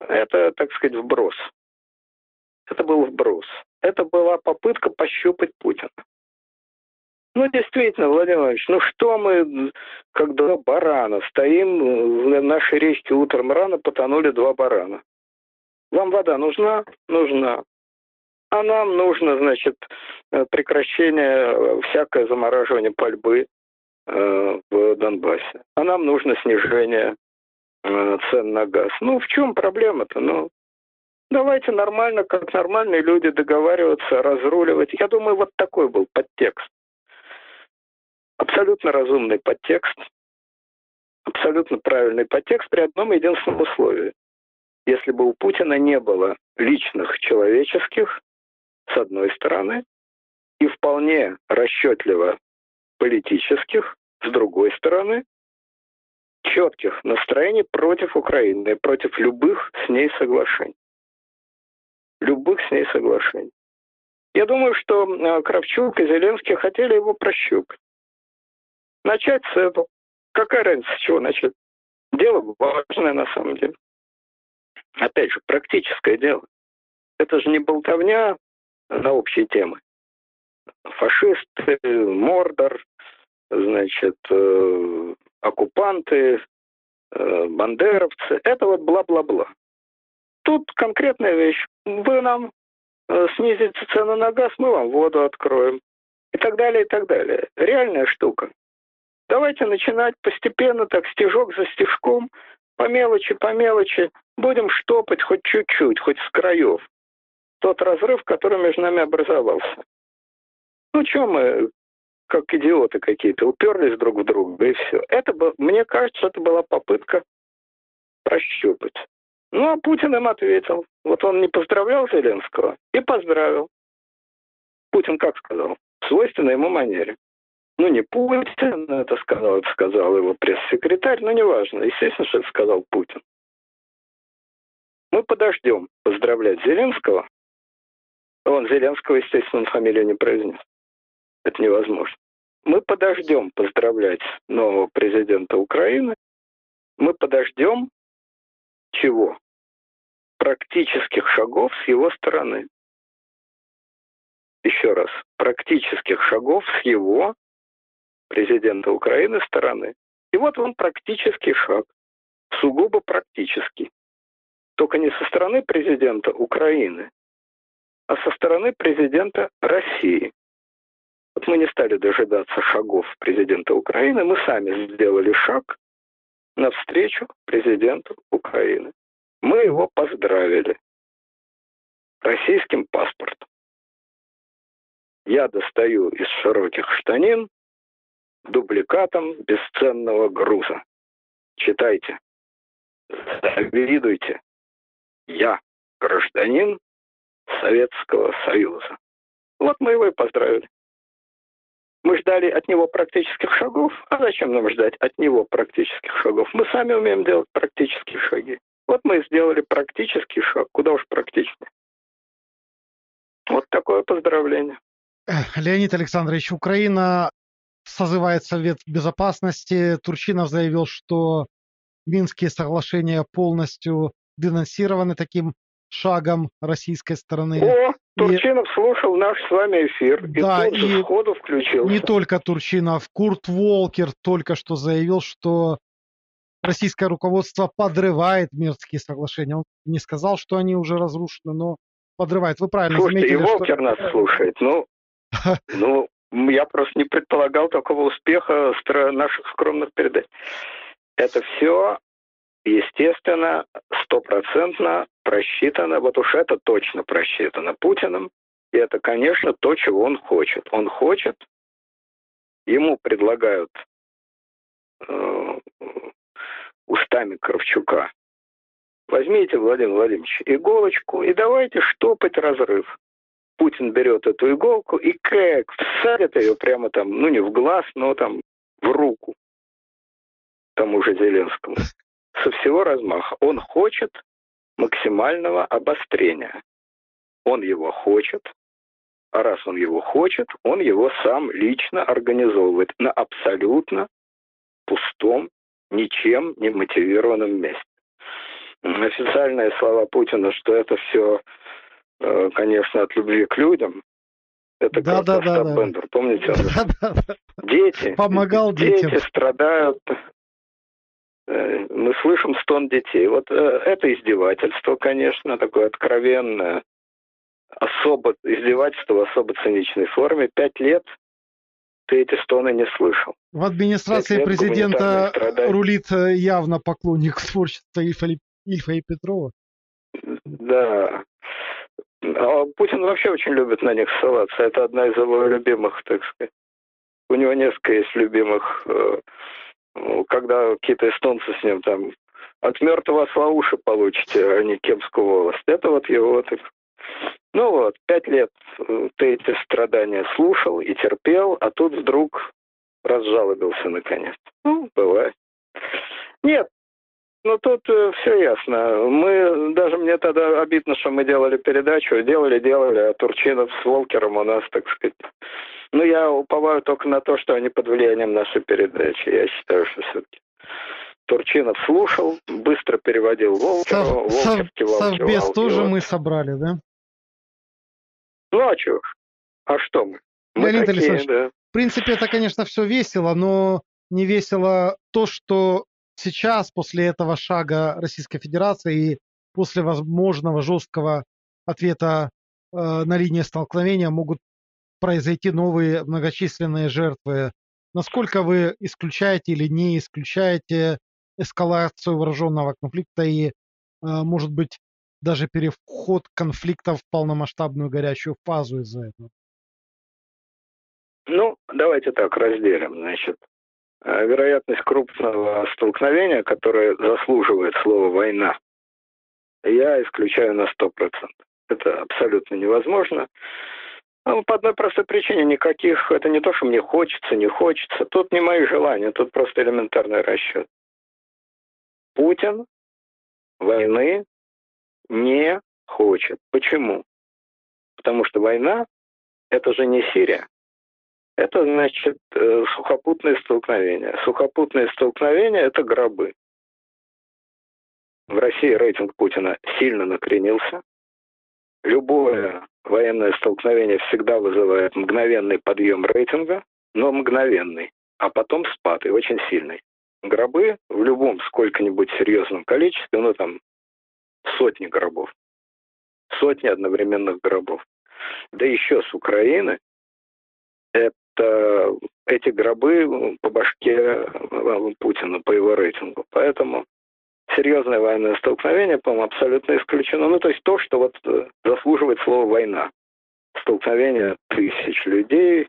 Это, так сказать, вброс. Это был вброс. Это была попытка пощупать Путина. Ну, действительно, Владимир Владимирович, ну что мы, как два барана, стоим в нашей речке утром рано, потонули два барана. Вам вода нужна? Нужна. А нам нужно, значит, прекращение всякое замораживание пальбы э, в Донбассе. А нам нужно снижение э, цен на газ. Ну, в чем проблема-то? Ну, давайте нормально, как нормальные люди договариваться, разруливать. Я думаю, вот такой был подтекст. Абсолютно разумный подтекст, абсолютно правильный подтекст при одном единственном условии. Если бы у Путина не было личных человеческих, с одной стороны, и вполне расчетливо политических, с другой стороны, четких настроений против Украины, против любых с ней соглашений. Любых с ней соглашений. Я думаю, что э, Кравчук и Зеленский хотели его прощупать. Начать с этого. Какая разница, с чего начать? Дело важное на самом деле. Опять же, практическое дело. Это же не болтовня на общие темы. Фашисты, Мордор, значит, э, оккупанты, э, бандеровцы. Это вот бла-бла-бла. Тут конкретная вещь. Вы нам э, снизите цену на газ, мы вам воду откроем. И так далее, и так далее. Реальная штука. Давайте начинать постепенно, так, стежок за стежком, по мелочи, по мелочи, будем штопать хоть чуть-чуть, хоть с краев тот разрыв, который между нами образовался. Ну, что мы, как идиоты какие-то, уперлись друг в друга, и все. Это, мне кажется, это была попытка прощупать. Ну, а Путин им ответил. Вот он не поздравлял Зеленского и поздравил. Путин как сказал? В свойственной ему манере. Ну, не Путин это сказал, это сказал его пресс-секретарь, но неважно. Естественно, что это сказал Путин. Мы подождем поздравлять Зеленского. Он Зеленского, естественно, фамилию не произнес. Это невозможно. Мы подождем поздравлять нового президента Украины. Мы подождем чего? Практических шагов с его стороны. Еще раз, практических шагов с его президента Украины стороны. И вот он практический шаг, сугубо практический. Только не со стороны президента Украины, а со стороны президента России. Вот мы не стали дожидаться шагов президента Украины, мы сами сделали шаг навстречу президенту Украины. Мы его поздравили российским паспортом. Я достаю из широких штанин дубликатом бесценного груза. Читайте. Завидуйте. Я гражданин Советского Союза. Вот мы его и поздравили. Мы ждали от него практических шагов. А зачем нам ждать от него практических шагов? Мы сами умеем делать практические шаги. Вот мы сделали практический шаг. Куда уж практичнее. Вот такое поздравление. Леонид Александрович, Украина созывает Совет Безопасности. Турчинов заявил, что Минские соглашения полностью денонсированы таким шагом российской стороны. О, Турчинов и... слушал наш с вами эфир да, и тут же и сходу включился. Не только Турчинов, Курт Волкер только что заявил, что российское руководство подрывает Минские соглашения. Он не сказал, что они уже разрушены, но подрывает. Вы правильно Слушайте, заметили, и Волкер что... нас слушает. Ну, ну, я просто не предполагал такого успеха наших скромных передач. Это все естественно, стопроцентно просчитано, вот уж это точно просчитано Путиным, и это, конечно, то, чего он хочет. Он хочет, ему предлагают э, устами Кравчука, возьмите, Владимир Владимирович, иголочку и давайте штопать разрыв. Путин берет эту иголку и как всадит ее прямо там, ну не в глаз, но там в руку тому же Зеленскому. Со всего размаха. Он хочет максимального обострения. Он его хочет, а раз он его хочет, он его сам лично организовывает на абсолютно пустом, ничем не мотивированном месте. Официальные слова Путина, что это все, конечно, от любви к людям, это да, да, да, да. Бендер, помните? Да, да, да. Дети, Помогал дети детям. страдают. Э, мы слышим стон детей. Вот э, это издевательство, конечно, такое откровенное особо издевательство в особо циничной форме. Пять лет ты эти стоны не слышал. В администрации президента рулит э, явно поклонник творчества Ильфа, Ильфа и Петрова. Да. А Путин вообще очень любит на них ссылаться. Это одна из его любимых, так сказать. У него несколько есть любимых, э, когда какие-то эстонцы с ним там от мертвого осла уши получите, а не кемскую волость. Это вот его так ну вот, пять лет э, ты эти страдания слушал и терпел, а тут вдруг разжалобился наконец. Ну, бывает. Нет, ну тут э, все ясно. Мы, даже мне тогда обидно, что мы делали передачу, делали, делали, а Турчинов с Волкером у нас, так сказать. Ну, я уповаю только на то, что они под влиянием нашей передачи. Я считаю, что все-таки Турчинов слушал, быстро переводил Волкеру, Сов, Волкер кивал, Совбез кивал, тоже кивал. мы собрали, да? Ну а что? А что мы? мы Леонид такие, Александрович, да. в принципе, это, конечно, все весело, но не весело то, что сейчас, после этого шага Российской Федерации и после возможного жесткого ответа э, на линии столкновения могут произойти новые многочисленные жертвы. Насколько вы исключаете или не исключаете эскалацию вооруженного конфликта и, э, может быть, даже переход конфликта в полномасштабную горячую фазу из-за этого? Ну, давайте так разделим. Значит, вероятность крупного столкновения, которое заслуживает слова «война», я исключаю на 100%. Это абсолютно невозможно. Ну, по одной простой причине никаких, это не то, что мне хочется, не хочется. Тут не мои желания, тут просто элементарный расчет. Путин войны не хочет. Почему? Потому что война – это же не Сирия. Это, значит, э, сухопутные столкновения. Сухопутные столкновения – это гробы. В России рейтинг Путина сильно накренился. Любое военное столкновение всегда вызывает мгновенный подъем рейтинга, но мгновенный, а потом спад и очень сильный. Гробы в любом сколько-нибудь серьезном количестве, ну там сотни гробов. Сотни одновременных гробов. Да еще с Украины эти гробы по башке э, Путина, по его рейтингу. Поэтому серьезное военное столкновение, по-моему, абсолютно исключено. Ну, то есть то, что вот э, заслуживает слова «война». Столкновение тысяч людей,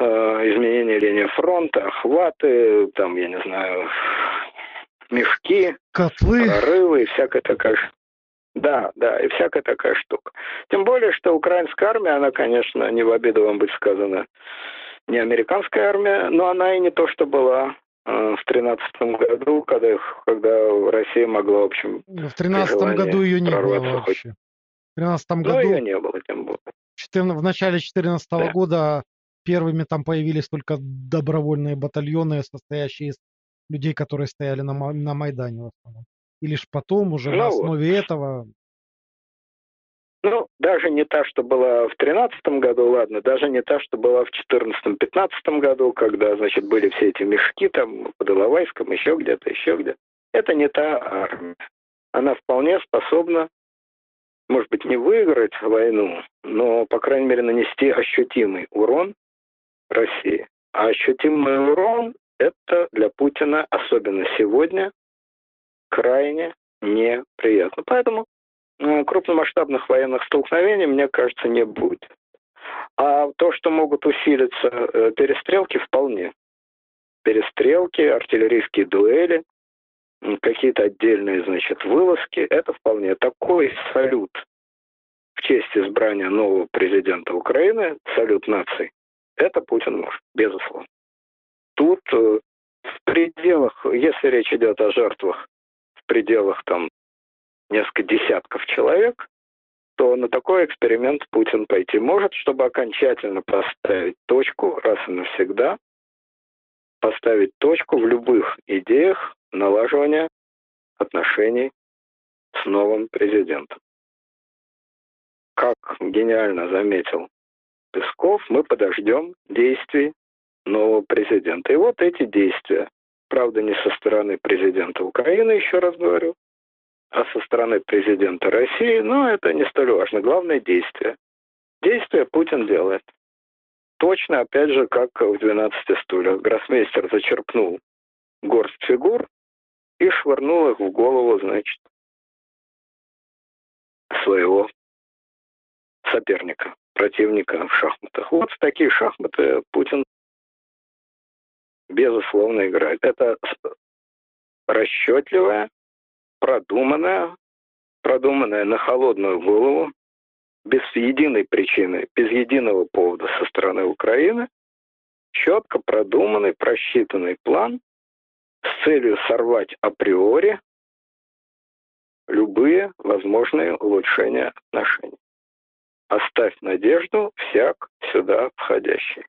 э, изменение линии фронта, охваты, там, я не знаю, мешки, котлы, прорывы и всякая такая да, да, и всякая такая штука. Тем более, что украинская армия, она, конечно, не в обиду вам быть сказано, не американская армия, но она и не то, что была э, в тринадцатом году, когда, когда Россия могла, в общем, в тринадцатом году ее не было вообще. В тринадцатом году... ее не было, тем более. 14, в начале 2014 да. года первыми там появились только добровольные батальоны, состоящие из людей, которые стояли на, на Майдане в основном. И лишь потом уже ну, на основе этого... Ну, даже не та, что была в 2013 году, ладно, даже не та, что была в 2014-2015 году, когда, значит, были все эти мешки там под Иловайском, еще где-то, еще где-то. Это не та армия. Она вполне способна, может быть, не выиграть войну, но, по крайней мере, нанести ощутимый урон России. А ощутимый урон это для Путина, особенно сегодня, крайне неприятно. Поэтому крупномасштабных военных столкновений, мне кажется, не будет. А то, что могут усилиться э, перестрелки, вполне. Перестрелки, артиллерийские дуэли, какие-то отдельные, значит, вылазки, это вполне такой салют в честь избрания нового президента Украины, салют наций, это Путин может, безусловно. Тут э, в пределах, если речь идет о жертвах, в пределах там несколько десятков человек, то на такой эксперимент Путин пойти может, чтобы окончательно поставить точку раз и навсегда, поставить точку в любых идеях налаживания отношений с новым президентом. Как гениально заметил Песков, мы подождем действий нового президента. И вот эти действия, правда, не со стороны президента Украины, еще раз говорю, а со стороны президента России, но это не столь важно. Главное действие. Действие Путин делает. Точно, опять же, как в 12 стульях. Гроссмейстер зачерпнул горсть фигур и швырнул их в голову, значит, своего соперника, противника в шахматах. Вот в такие шахматы Путин безусловно играет. Это расчетливая, продуманная, продуманная на холодную голову, без единой причины, без единого повода со стороны Украины, четко продуманный, просчитанный план с целью сорвать априори любые возможные улучшения отношений. Оставь надежду всяк сюда входящий.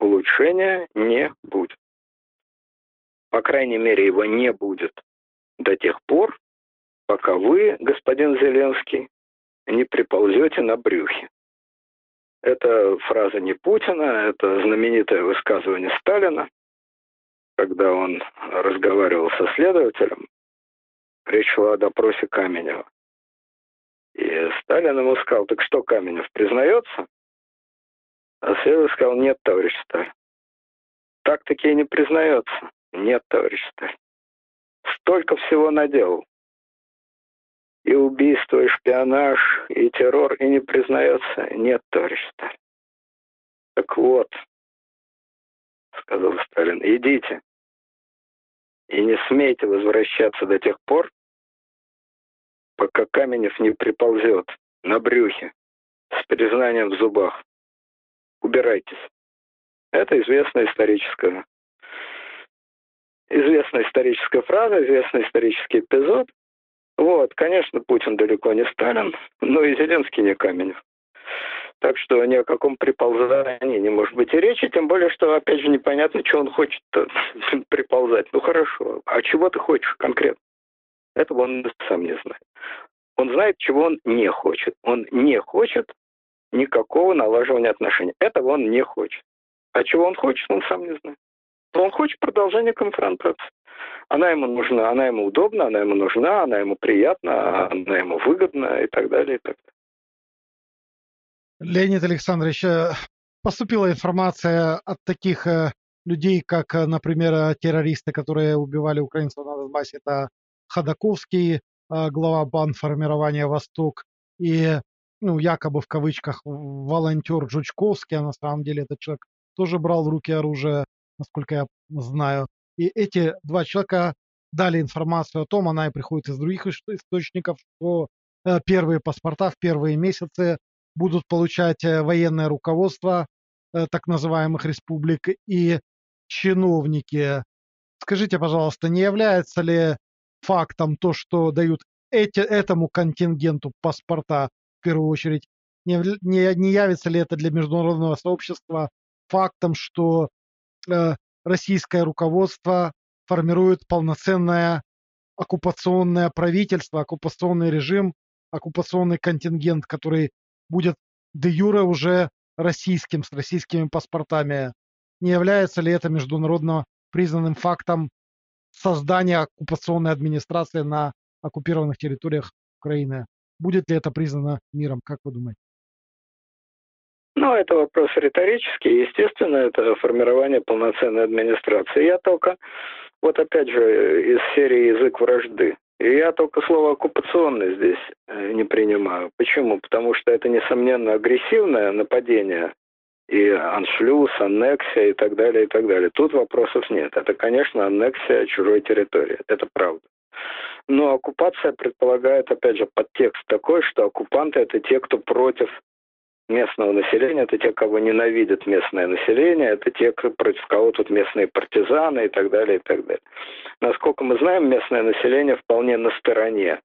Улучшения не будет. По крайней мере, его не будет до тех пор, пока вы, господин Зеленский, не приползете на брюхе. Это фраза не Путина, это знаменитое высказывание Сталина, когда он разговаривал со следователем. Речь шла о допросе Каменева. И Сталин ему сказал, так что, Каменев признается? А следователь сказал, нет, товарищ Сталин. Так-таки и не признается. Нет, товарищ Сталин. Столько всего наделал. И убийство, и шпионаж, и террор, и не признается. Нет, товарищ Сталин. Так вот, сказал Сталин, идите. И не смейте возвращаться до тех пор, пока Каменев не приползет на брюхе с признанием в зубах. Убирайтесь. Это известная историческая известная историческая фраза, известный исторический эпизод. Вот, конечно, Путин далеко не Сталин, но и Зеленский не Каменев. Так что ни о каком приползании не может быть и речи, тем более, что, опять же, непонятно, что он хочет приползать. Ну хорошо, а чего ты хочешь конкретно? Этого он сам не знает. Он знает, чего он не хочет. Он не хочет никакого налаживания отношений. Этого он не хочет. А чего он хочет, он сам не знает. Он хочет продолжения конфронтации. Она ему нужна, она ему удобна, она ему нужна, она ему приятна, она ему выгодна и так далее, и так далее. Леонид Александрович, э, поступила информация от таких э, людей, как, э, например, террористы, которые убивали украинцев на Донбассе, это Ходаковский, глава банформирования «Восток», и, ну, якобы в кавычках, волонтер Жучковский, а на самом деле этот человек тоже брал в руки оружие насколько я знаю. И эти два человека дали информацию о том, она и приходит из других источников, что э, первые паспорта в первые месяцы будут получать э, военное руководство э, так называемых республик и чиновники. Скажите, пожалуйста, не является ли фактом то, что дают эти, этому контингенту паспорта в первую очередь, не, не, не явится ли это для международного сообщества фактом, что Э, российское руководство формирует полноценное оккупационное правительство, оккупационный режим, оккупационный контингент, который будет де юре уже российским, с российскими паспортами. Не является ли это международно признанным фактом создания оккупационной администрации на оккупированных территориях Украины? Будет ли это признано миром, как вы думаете? Ну, это вопрос риторический. Естественно, это формирование полноценной администрации. Я только, вот опять же, из серии «Язык вражды». И я только слово «оккупационный» здесь э, не принимаю. Почему? Потому что это, несомненно, агрессивное нападение и аншлюз, аннексия и так далее, и так далее. Тут вопросов нет. Это, конечно, аннексия чужой территории. Это правда. Но оккупация предполагает, опять же, подтекст такой, что оккупанты – это те, кто против местного населения, это те, кого ненавидит местное население, это те, против кого тут местные партизаны и так далее, и так далее. Насколько мы знаем, местное население вполне на стороне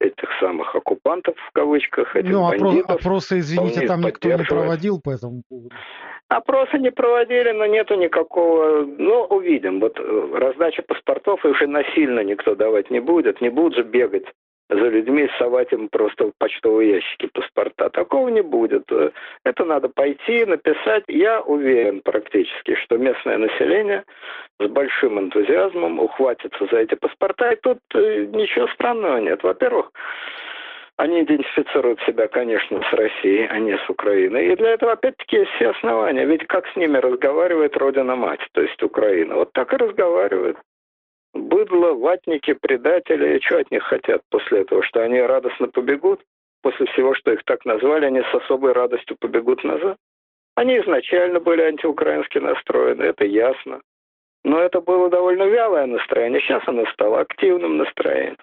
этих самых оккупантов в кавычках, этих ну, бандитов. опросы, извините, там никто не проводил по этому поводу. Опросы не проводили, но нету никакого... Ну, увидим. Вот э, раздача паспортов уже насильно никто давать не будет. Не будут же бегать за людьми, совать им просто в почтовые ящики паспорта. Такого не будет. Это надо пойти, написать. Я уверен практически, что местное население с большим энтузиазмом ухватится за эти паспорта. И тут э, ничего странного нет. Во-первых, они идентифицируют себя, конечно, с Россией, а не с Украиной. И для этого, опять-таки, есть все основания. Ведь как с ними разговаривает Родина-мать, то есть Украина? Вот так и разговаривает быдло, ватники, предатели. И что от них хотят после этого? Что они радостно побегут? После всего, что их так назвали, они с особой радостью побегут назад? Они изначально были антиукраински настроены, это ясно. Но это было довольно вялое настроение. Сейчас оно стало активным настроением.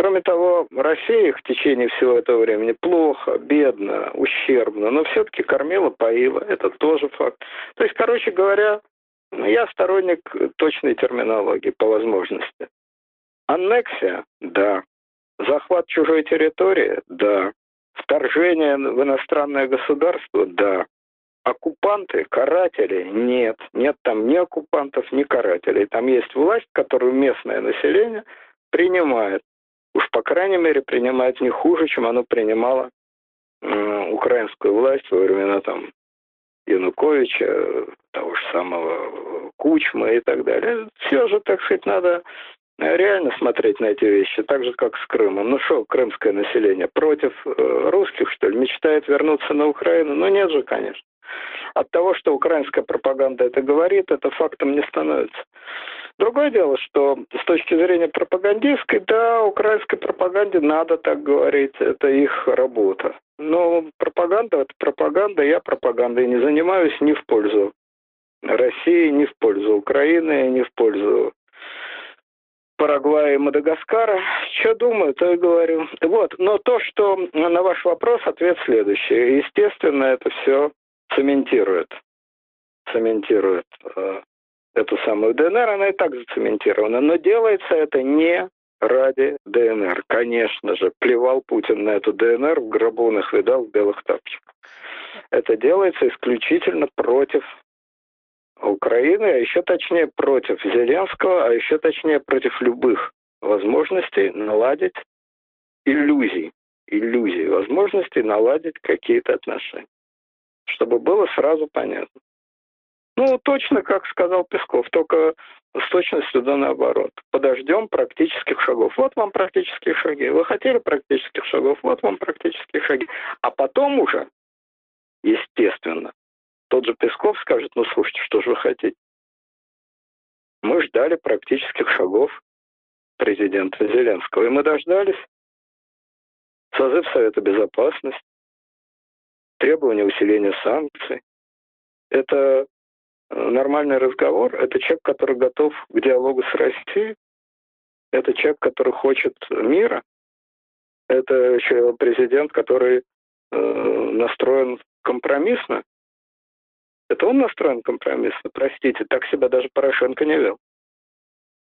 Кроме того, Россия их в течение всего этого времени плохо, бедно, ущербно, но все-таки кормила, поила. Это тоже факт. То есть, короче говоря, ну, я сторонник точной терминологии по возможности. Аннексия – да. Захват чужой территории – да. Вторжение в иностранное государство – да. Оккупанты, каратели – нет. Нет там ни оккупантов, ни карателей. Там есть власть, которую местное население принимает. Уж, по крайней мере, принимает не хуже, чем оно принимало э, украинскую власть во времена там Януковича, того же самого Кучма и так далее. Все же, так сказать, надо реально смотреть на эти вещи, так же, как с Крымом. Ну что, крымское население против э, русских, что ли, мечтает вернуться на Украину? Ну нет же, конечно. От того, что украинская пропаганда это говорит, это фактом не становится. Другое дело, что с точки зрения пропагандистской, да, украинской пропаганде надо так говорить, это их работа. Но пропаганда – это пропаганда, я пропагандой не занимаюсь ни в пользу России, ни в пользу Украины, ни в пользу Парагвая и Мадагаскара. Что думаю, то и говорю. Вот, но то, что на ваш вопрос, ответ следующий. Естественно, это все цементирует. Цементирует э, эту самую ДНР, она и так зацементирована. Но делается это не ради ДНР. Конечно же, плевал Путин на эту ДНР, в гробу он их видал в белых тапочках. Это делается исключительно против Украины, а еще точнее против Зеленского, а еще точнее против любых возможностей наладить иллюзий, иллюзий, возможностей наладить какие-то отношения. Чтобы было сразу понятно. Ну, точно, как сказал Песков, только с точностью да наоборот. Подождем практических шагов. Вот вам практические шаги. Вы хотели практических шагов, вот вам практические шаги. А потом уже, естественно, тот же Песков скажет, ну слушайте, что же вы хотите? Мы ждали практических шагов президента Зеленского, и мы дождались. Созыв Совета Безопасности, требование усиления санкций. Это нормальный разговор – это человек, который готов к диалогу с Россией, это человек, который хочет мира, это президент, который э, настроен компромиссно. Это он настроен компромиссно, простите, так себя даже Порошенко не вел.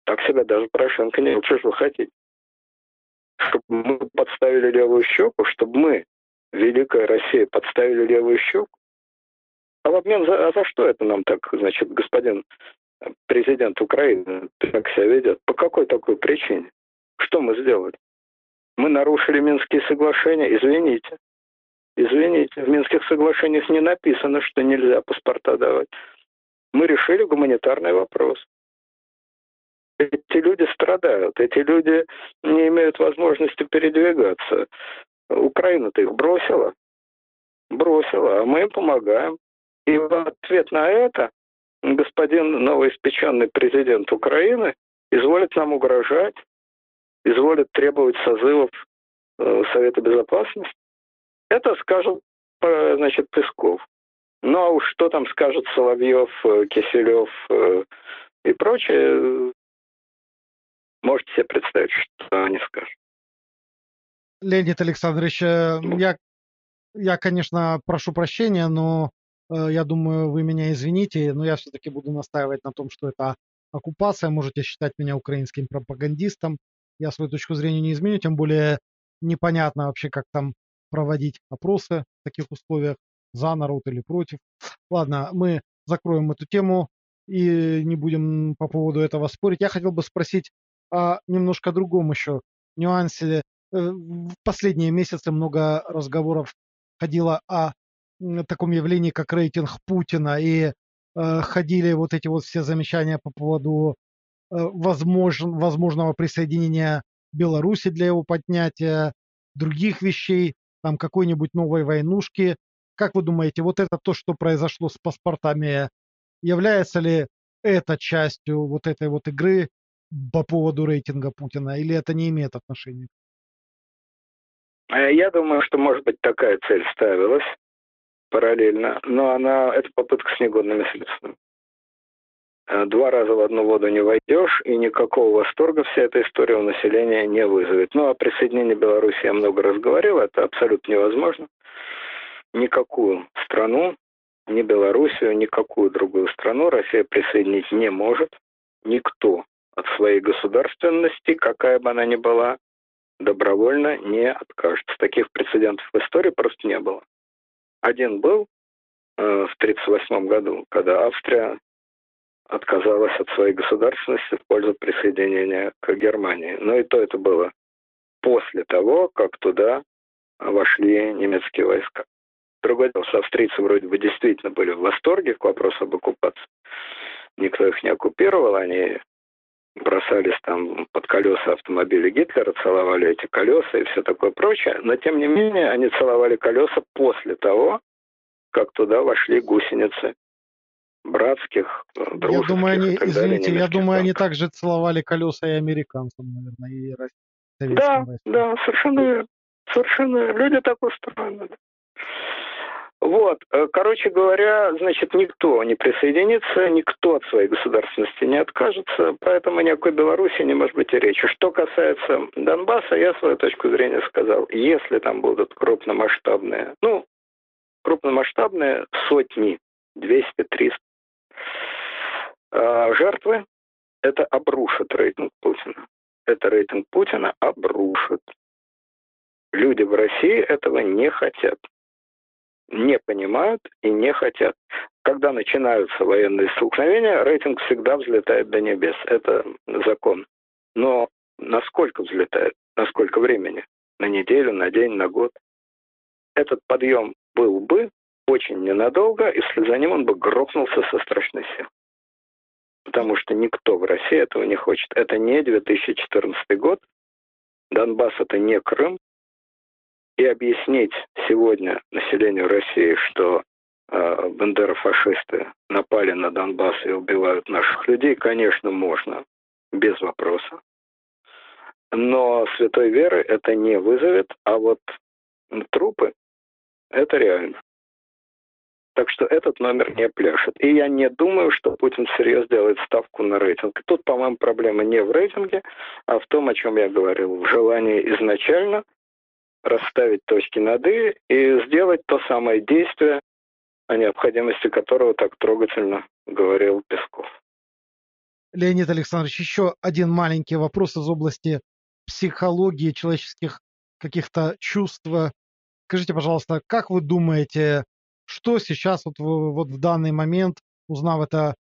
Так себя даже Порошенко не вел. Что же вы хотите? Чтобы мы подставили левую щеку, чтобы мы, Великая Россия, подставили левую щеку? А в обмен за, а за что это нам так, значит, господин президент Украины так себя ведет? По какой такой причине? Что мы сделали? Мы нарушили Минские соглашения, извините. Извините, в Минских соглашениях не написано, что нельзя паспорта давать. Мы решили гуманитарный вопрос. Эти люди страдают, эти люди не имеют возможности передвигаться. Украина-то их бросила. Бросила, а мы им помогаем. И в ответ на это господин новоиспеченный президент Украины изволит нам угрожать, изволит требовать созывов э, Совета Безопасности. Это скажет, э, значит, Песков. Ну а уж что там скажет Соловьев, э, Киселев и прочее, можете себе представить, что они скажут. Леонид Александрович, э, я, я, конечно, прошу прощения, но я думаю, вы меня извините, но я все-таки буду настаивать на том, что это оккупация. Можете считать меня украинским пропагандистом. Я свою точку зрения не изменю, тем более непонятно вообще, как там проводить опросы в таких условиях, за народ или против. Ладно, мы закроем эту тему и не будем по поводу этого спорить. Я хотел бы спросить о немножко другом еще нюансе. Э, в последние месяцы много разговоров ходило о таком явлении, как рейтинг Путина, и э, ходили вот эти вот все замечания по поводу э, возможн, возможного присоединения Беларуси для его поднятия, других вещей, там какой-нибудь новой войнушки. Как вы думаете, вот это то, что произошло с паспортами, является ли это частью вот этой вот игры по поводу рейтинга Путина, или это не имеет отношения? А я думаю, что, может быть, такая цель ставилась параллельно, но она, это попытка с негодными средствами. Э, два раза в одну воду не войдешь, и никакого восторга вся эта история у населения не вызовет. Ну, о присоединении Беларуси я много раз говорил, это абсолютно невозможно. Никакую страну, ни Белоруссию, никакую другую страну Россия присоединить не может. Никто от своей государственности, какая бы она ни была, добровольно не откажется. Таких прецедентов в истории просто не было. Один был э, в 1938 году, когда Австрия отказалась от своей государственности в пользу присоединения к Германии. Но и то это было после того, как туда вошли немецкие войска. Другое дело, что австрийцы вроде бы действительно были в восторге к вопросу об оккупации. Никто их не оккупировал, они бросались там под колеса автомобиля Гитлера, целовали эти колеса и все такое прочее. Но, тем не менее, они целовали колеса после того, как туда вошли гусеницы братских, дружеских. Я думаю, они, извините, я думаю, они также целовали колеса и американцам, наверное, и советским Да, войскам. да, совершенно, совершенно. Люди так устроены. Вот, э, короче говоря, значит, никто не присоединится, никто от своей государственности не откажется, поэтому ни о какой Беларуси не может быть и речи. Что касается Донбасса, я свою точку зрения сказал, если там будут крупномасштабные, ну, крупномасштабные сотни, 200-300 а, жертвы, это обрушит рейтинг Путина. Это рейтинг Путина обрушит. Люди в России этого не хотят не понимают и не хотят. Когда начинаются военные столкновения, рейтинг всегда взлетает до небес. Это закон. Но насколько взлетает? На сколько времени? На неделю, на день, на год? Этот подъем был бы очень ненадолго, и вслед за ним он бы грохнулся со страшной силой. Потому что никто в России этого не хочет. Это не 2014 год. Донбасс это не Крым, и объяснить сегодня населению России, что э, бандерофашисты напали на Донбасс и убивают наших людей, конечно, можно, без вопроса. Но святой веры это не вызовет, а вот трупы – это реально. Так что этот номер не пляшет. И я не думаю, что Путин всерьез делает ставку на рейтинг. Тут, по-моему, проблема не в рейтинге, а в том, о чем я говорил, в желании изначально расставить точки над «и» и сделать то самое действие, о необходимости которого так трогательно говорил Песков. Леонид Александрович, еще один маленький вопрос из области психологии человеческих каких-то чувств. Скажите, пожалуйста, как вы думаете, что сейчас вот вот в данный момент, узнав это,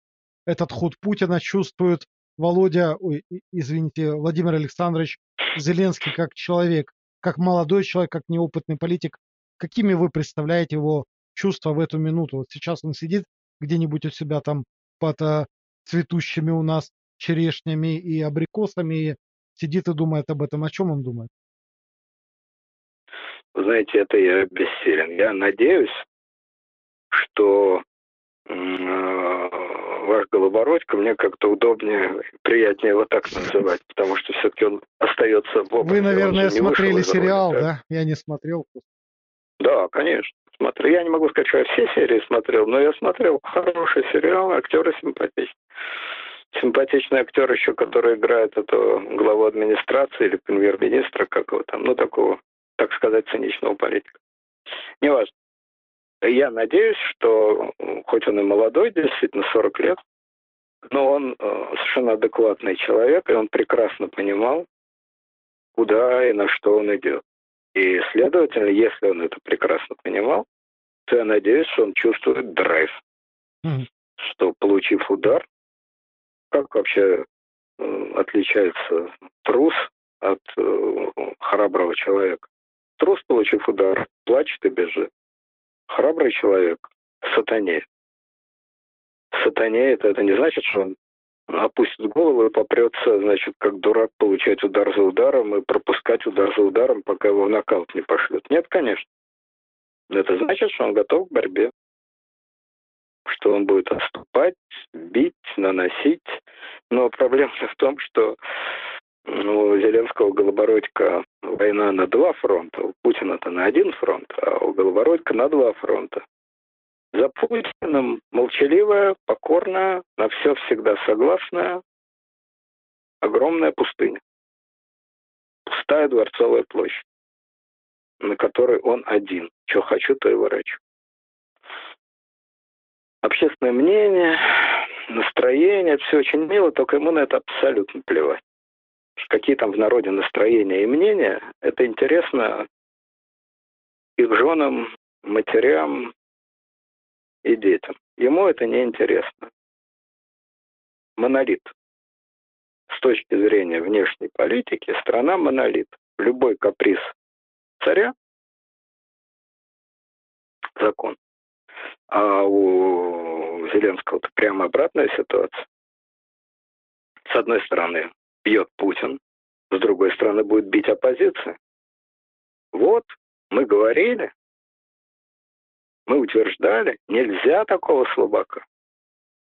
этот ход Путина, чувствует Володя, ой, извините, Владимир Александрович Зеленский как человек? Как молодой человек, как неопытный политик, какими вы представляете его чувства в эту минуту? Вот сейчас он сидит где-нибудь у себя там под а, цветущими у нас черешнями и абрикосами, и сидит и думает об этом. О чем он думает? знаете, это я бессилен. Я надеюсь, что ваш Голобородько мне как-то удобнее, приятнее его так называть, потому что все-таки он остается в образе. Вы, наверное, смотрели сериал, роли, да? Я не смотрел. Да, конечно. Смотрю. Я не могу сказать, что я все серии смотрел, но я смотрел хороший сериал, актеры симпатичные. симпатичный актер еще, который играет этого главу администрации или премьер-министра, как его там, ну, такого, так сказать, циничного политика. Неважно. Я надеюсь, что, хоть он и молодой, действительно, 40 лет, но он э, совершенно адекватный человек, и он прекрасно понимал, куда и на что он идет. И, следовательно, если он это прекрасно понимал, то я надеюсь, что он чувствует драйв. Mm-hmm. Что, получив удар, как вообще э, отличается трус от э, храброго человека? Трус, получив удар, плачет и бежит. Храбрый человек сатане. Сатане это, это не значит, что он опустит голову и попрется, значит, как дурак получать удар за ударом и пропускать удар за ударом, пока его в нокаут не пошлют. Нет, конечно. Это значит, что он готов к борьбе. Что он будет отступать, бить, наносить. Но проблема в том, что у Зеленского Голобородька война на два фронта, у Путина-то на один фронт, а у Голобородька на два фронта. За Путиным молчаливая, покорная, на все всегда согласная, огромная пустыня. Пустая дворцовая площадь, на которой он один. Что хочу, то и ворочу. Общественное мнение, настроение, все очень мило, только ему на это абсолютно плевать. Какие там в народе настроения и мнения, это интересно их женам, матерям, и детям. Ему это не интересно. Монолит. С точки зрения внешней политики, страна монолит. Любой каприз царя – закон. А у Зеленского-то прямо обратная ситуация. С одной стороны, бьет Путин, с другой стороны, будет бить оппозиция. Вот, мы говорили, мы утверждали, нельзя такого слабака.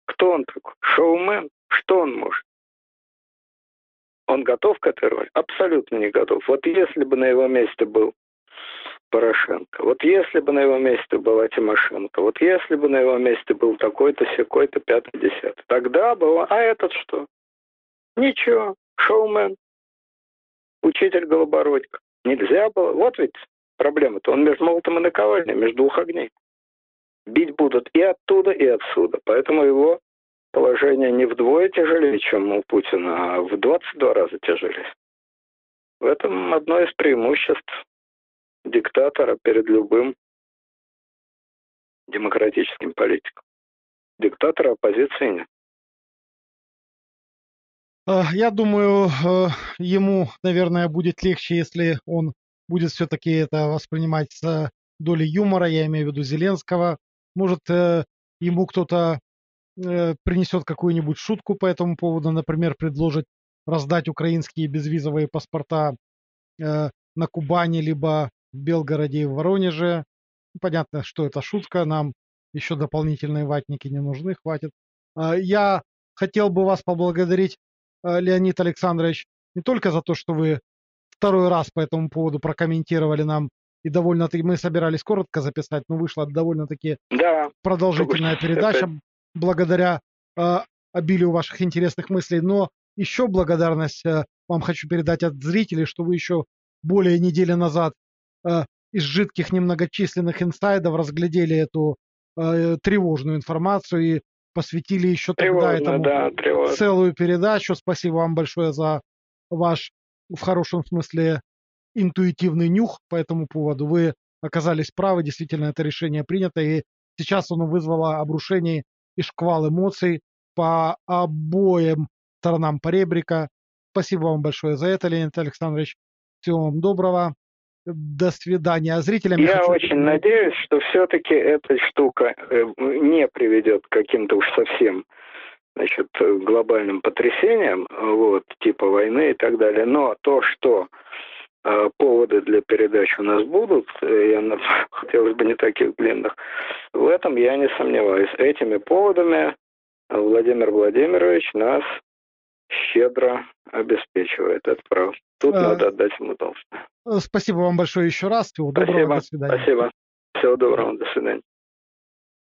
Кто он такой? Шоумен? Что он может? Он готов к этой роли? Абсолютно не готов. Вот если бы на его месте был Порошенко, вот если бы на его месте была Тимошенко, вот если бы на его месте был такой-то, секой-то, пятый, десятый, тогда было... А этот что? Ничего, шоумен, учитель Голобородько. Нельзя было. Вот ведь проблема-то. Он между молотом и наковальней, между двух огней бить будут и оттуда, и отсюда. Поэтому его положение не вдвое тяжелее, чем у Путина, а в 22 раза тяжелее. В этом одно из преимуществ диктатора перед любым демократическим политиком. Диктатора оппозиции нет. Э, я думаю, э, ему, наверное, будет легче, если он будет все-таки это воспринимать с долей юмора, я имею в виду Зеленского, может, э, ему кто-то принесет какую-нибудь шутку по этому поводу, например, предложит раздать украинские безвизовые паспорта на Кубани, либо в Белгороде и в Воронеже. Понятно, что это шутка, нам еще дополнительные ватники не нужны, хватит. Я хотел бы вас поблагодарить, Леонид Александрович, не только за то, что вы второй раз по этому поводу прокомментировали нам и довольно-таки мы собирались коротко записать, но вышла довольно-таки да. продолжительная передача благодаря э, обилию ваших интересных мыслей. Но еще благодарность э, вам хочу передать от зрителей, что вы еще более недели назад э, из жидких немногочисленных инсайдов разглядели эту э, тревожную информацию и посвятили еще тогда этому да, целую передачу. Спасибо вам большое за ваш в хорошем смысле интуитивный нюх по этому поводу. Вы оказались правы, действительно, это решение принято, и сейчас оно вызвало обрушение и шквал эмоций по обоим сторонам поребрика. Спасибо вам большое за это, Леонид Александрович. Всего вам доброго. До свидания. А зрителям я, я хочу... очень надеюсь, что все-таки эта штука э, не приведет к каким-то уж совсем значит, глобальным потрясениям, вот, типа войны и так далее. Но то, что а, поводы для передач у нас будут, э, я, хотелось бы не таких длинных. В этом я не сомневаюсь. Этими поводами Владимир Владимирович нас щедро обеспечивает этот прав. Тут а... надо отдать ему должное. Спасибо вам большое еще раз. Всего доброго. Спасибо. До свидания. Спасибо. Всего доброго. До свидания.